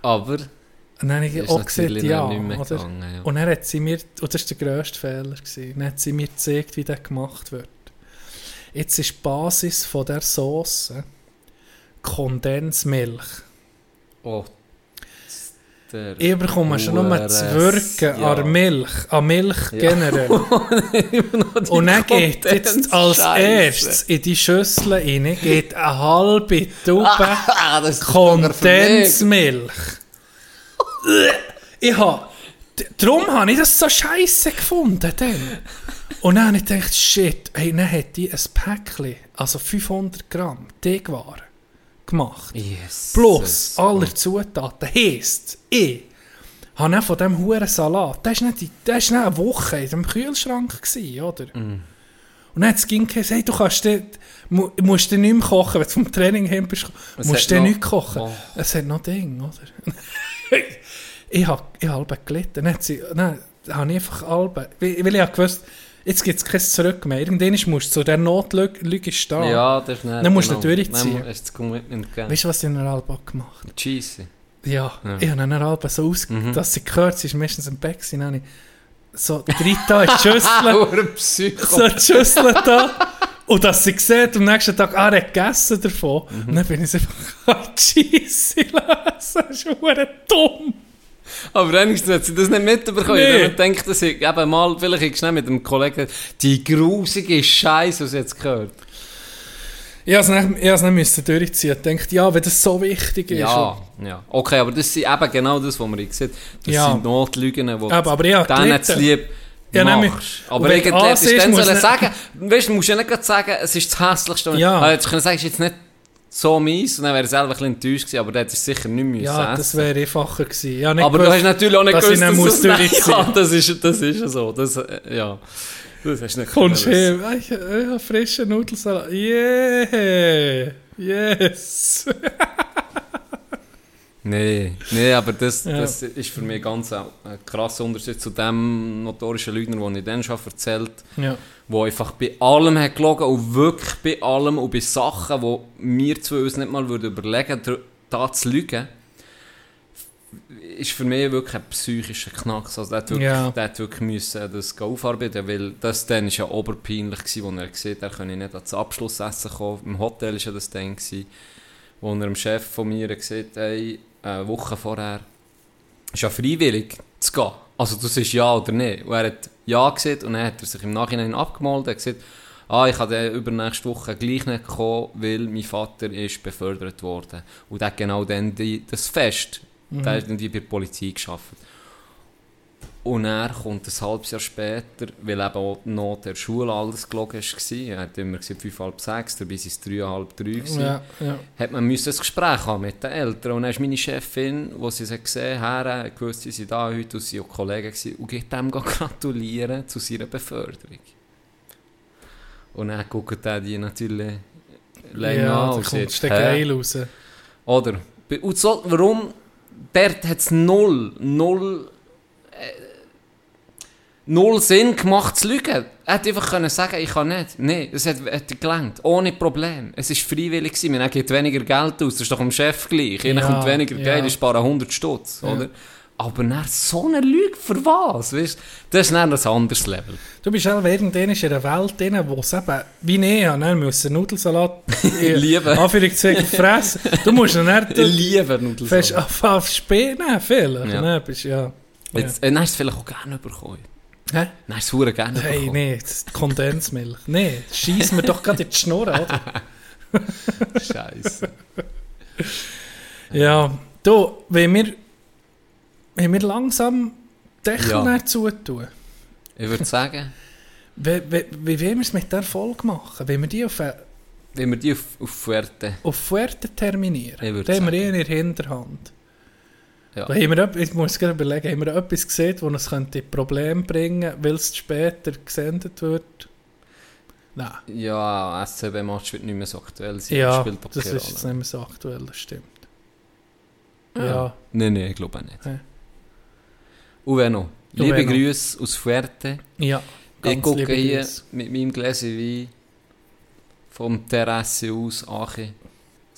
Aber Und dann habe ich auch gesagt, ja. dann Oder? gegangen. Ja. Und dann hat sie mir, und das war der grösste Fehler, gewesen, dann hat sie mir gezeigt, wie das gemacht wird. Jetzt ist die Basis von der Sauce Kondensmilch. Oh. Der Ich bekomme schon nur Ures, Wirken ja. an Milch, an Milch Ja. generell. Und dann geht jetzt als Kondensscheiße. erstes in die Schüssel rein, geht eine halbe Tube Ah. Kondensmilch. ich habe, darum habe ich das so scheiße gefunden. Dann. Und dann habe ich gedacht, shit, hey, dann hat die ein Päckchen, also 500 Gramm Teigwaren gemacht. Yes. Plus alle Zutaten. Heisst, ich habe dann von diesem huren Salat, das war nicht, die- das war nicht eine Woche in dem Kühlschrank, gewesen, oder? Mm. Und dann hat es ging gesagt, hey, du kannst den, mu, musst den nicht mehr kochen, wenn du vom Training hin bist, Es musst du nicht kochen. Oh. Es hat noch Ding, oder? ich habe ich hab gelitten. Dann, sie, dann habe ich einfach halb, weil, weil ich habe gewusst, jetzt gibt es kein Zurück mehr. Irgendwann musst du zu der Notlüge stehen. Ja, das ist nicht. Dann musst du durchziehen. Dann ist das Commitment gegeben. Weißt du, was ich in der Alba gemacht habe? Cheesy. Ja, Ja. ich habe eine Alba so aus, Mhm. dass sie gehört, sie ist meistens im gewesen, dann habe ich so drei da in die Schüssel, Hure Psycho. so die Schüssel da. Und dass sie sieht, am nächsten Tag, ah, er hat gegessen davon. Mhm. Und dann bin ich so einfach, ah, Cheesy, das ist dumm. Aber wenigstens hat sie das nicht mitbekommen. Nee. Ich denke, dass ich eben mal, vielleicht ich schnell mit dem Kollegen, die grusige Scheiße, was jetzt gehört. Ich habe es nicht, ich nicht müssen durchziehen. Ich dachte, ja, wenn das so wichtig ist. Ja, ja. Okay, aber das sind eben genau das, was man gesehen Das Ja. sind Notlügen, die Aber, aber habe denen zu lieb Ja, machst. Aber du ansiehst, dann sollen sagen, weißt du, musst ja nicht sagen, es ist das Hässlichste. Ja. Also, jetzt können sagen, es ist jetzt nicht so mies, und dann wäre er selber ein bisschen enttäuscht gewesen, aber hätte es sicher nicht müssen Ja, essen. das wäre einfacher gewesen. Nicht Aber du gewusst, hast natürlich auch nicht gewusst, dass muss das, Nein, ja, das ist, das ist ja so. Das, äh, ja. Das hast du nicht Kommst her, ich, ich habe frischen Nudelsalat. Yeah! Yes! Nee, nee, aber das, Ja. das ist für mich ganz ein, ein krasser Unterschied zu dem notorischen Lügner, den ich dann schon erzählt ja. wo einfach bei allem hat gelogen und wirklich bei allem und bei Sachen, wo wir zwei uns nicht mal würden überlegen würden, da zu lügen, ist für mich wirklich ein psychischer Knacks. Also der hat wirklich, Ja. der hat wirklich müssen das aufarbeiten, weil das dann ist ja oberpeinlich gewesen, wo er hat, er könne nicht ans Abschlussessen kommen. Im Hotel war ja das dann gewesen, wo er dem Chef von mir gesagt hat, hey, eine Woche vorher, ist ja freiwillig zu gehen. Also du sagst ja oder nein. Und er hat ja gesagt und dann hat er sich im Nachhinein abgemalt. Hat gesagt, ah, ich habe übernächste Woche gleich nicht gekommen, weil mein Vater ist befördert worden. Und er hat genau dann die, das Fest, Mhm. der hat irgendwie bei der Polizei geschafft. Und er kommt ein halbes Jahr später, weil eben auch noch der Schule alles gelogen war. Er hat immer gesagt, fünf, halb sechs, dabei waren es drei, halb drei. gewesen Ja, ja. hat man müssen ein Gespräch haben mit den Eltern. Und dann ist meine Chefin, die sie gesehen haben, gewusst, sie sind da heute und sie auch Kollegen gewesen, und geht dem gratulieren zu seiner Beförderung. Und dann guckt er die natürlich länger ja, an und kommt geil raus. Oder? Und so, warum? Dort hat es null, null, äh, null Sinn gemacht zu lügen. Er hätte einfach können sagen, ich kann nicht. Nein, es hat, hat gelangt. Ohne Problem. Es war freiwillig. Gewesen. Man gibt weniger Geld aus. Das ist doch dem Chef gleich. Ihnen Ja, kommt weniger ja. Geld, ich spare 100 Stutz. Ja. Oder? Aber dann so eine Lüge, für was? Weißt? Das ist dann ein anderes Level. Du bist auch irgendwann in einer Welt drin, wo es eben, wie habe, dann müssen Nudelsalat Liebe. Anführungszeichen fressen. Du musst dann Ich nicht liebe Nudelsalat. fest anfangen auf Späne vielleicht. Ja. Ja. Dann bist, ja. ja. Jetzt, äh, du es vielleicht auch gerne bekommen. Hä? Du es verdammt gerne Hey, bekommen. nee, das die Kondensmilch. Nee, schieß mir doch gerade in die Schnur, oder? Scheiße. Ja, du, wenn wir, wenn wir langsam die Deckel Ja. zutun, Ich würde sagen, wie, wie, wie wollen wir es mit der Folge machen? Wenn wir die auf, äh, wenn wir die auf, auf Fuerte... auf Fuerte terminieren, dann haben wir eh in der Hinterhand. Ja. Haben wir, ich muss gerade überlegen, haben wir etwas gesehen, das uns könnte Probleme bringen könnte, weil es später gesendet wird? Nein. Ja, SCB-Match wird nicht mehr so aktuell sein. Ja, das keine ist jetzt nicht mehr so aktuell, das stimmt. Ja. Ja, Nein, nein, ich glaube auch nicht. Ja. Und wenn noch, liebe noch. Grüße aus Fuerte. ja. Ich gucke hier Grüße. mit meinem Gläschen Wein vom Terrasse aus, Achi.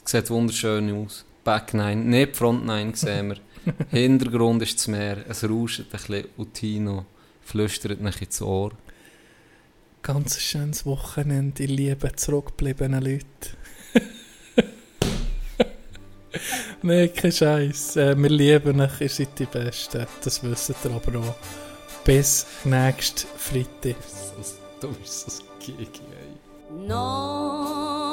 Es sieht wunderschön aus. Back 9, nicht Front 9 sehen wir. Hintergrund ist das Meer, es rauscht ein bisschen und Tino flüstert mich ins Ohr. Ganz ein schönes Wochenende, ihr lieben zurückgebliebenen Leute. Nein, kein Scheiß. Äh, wir lieben euch, ihr seid die Besten. Das wisst ihr aber auch. Bis nächsten Freitag. Du bist so gigi, ey. Non,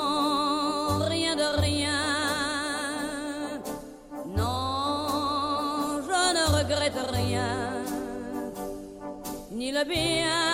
Ni le bien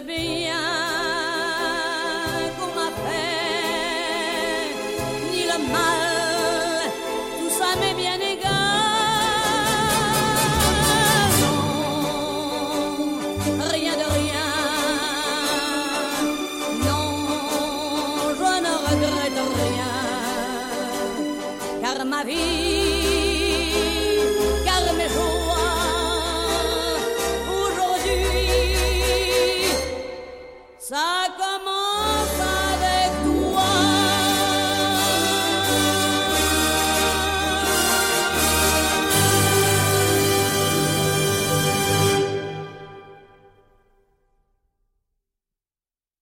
bebian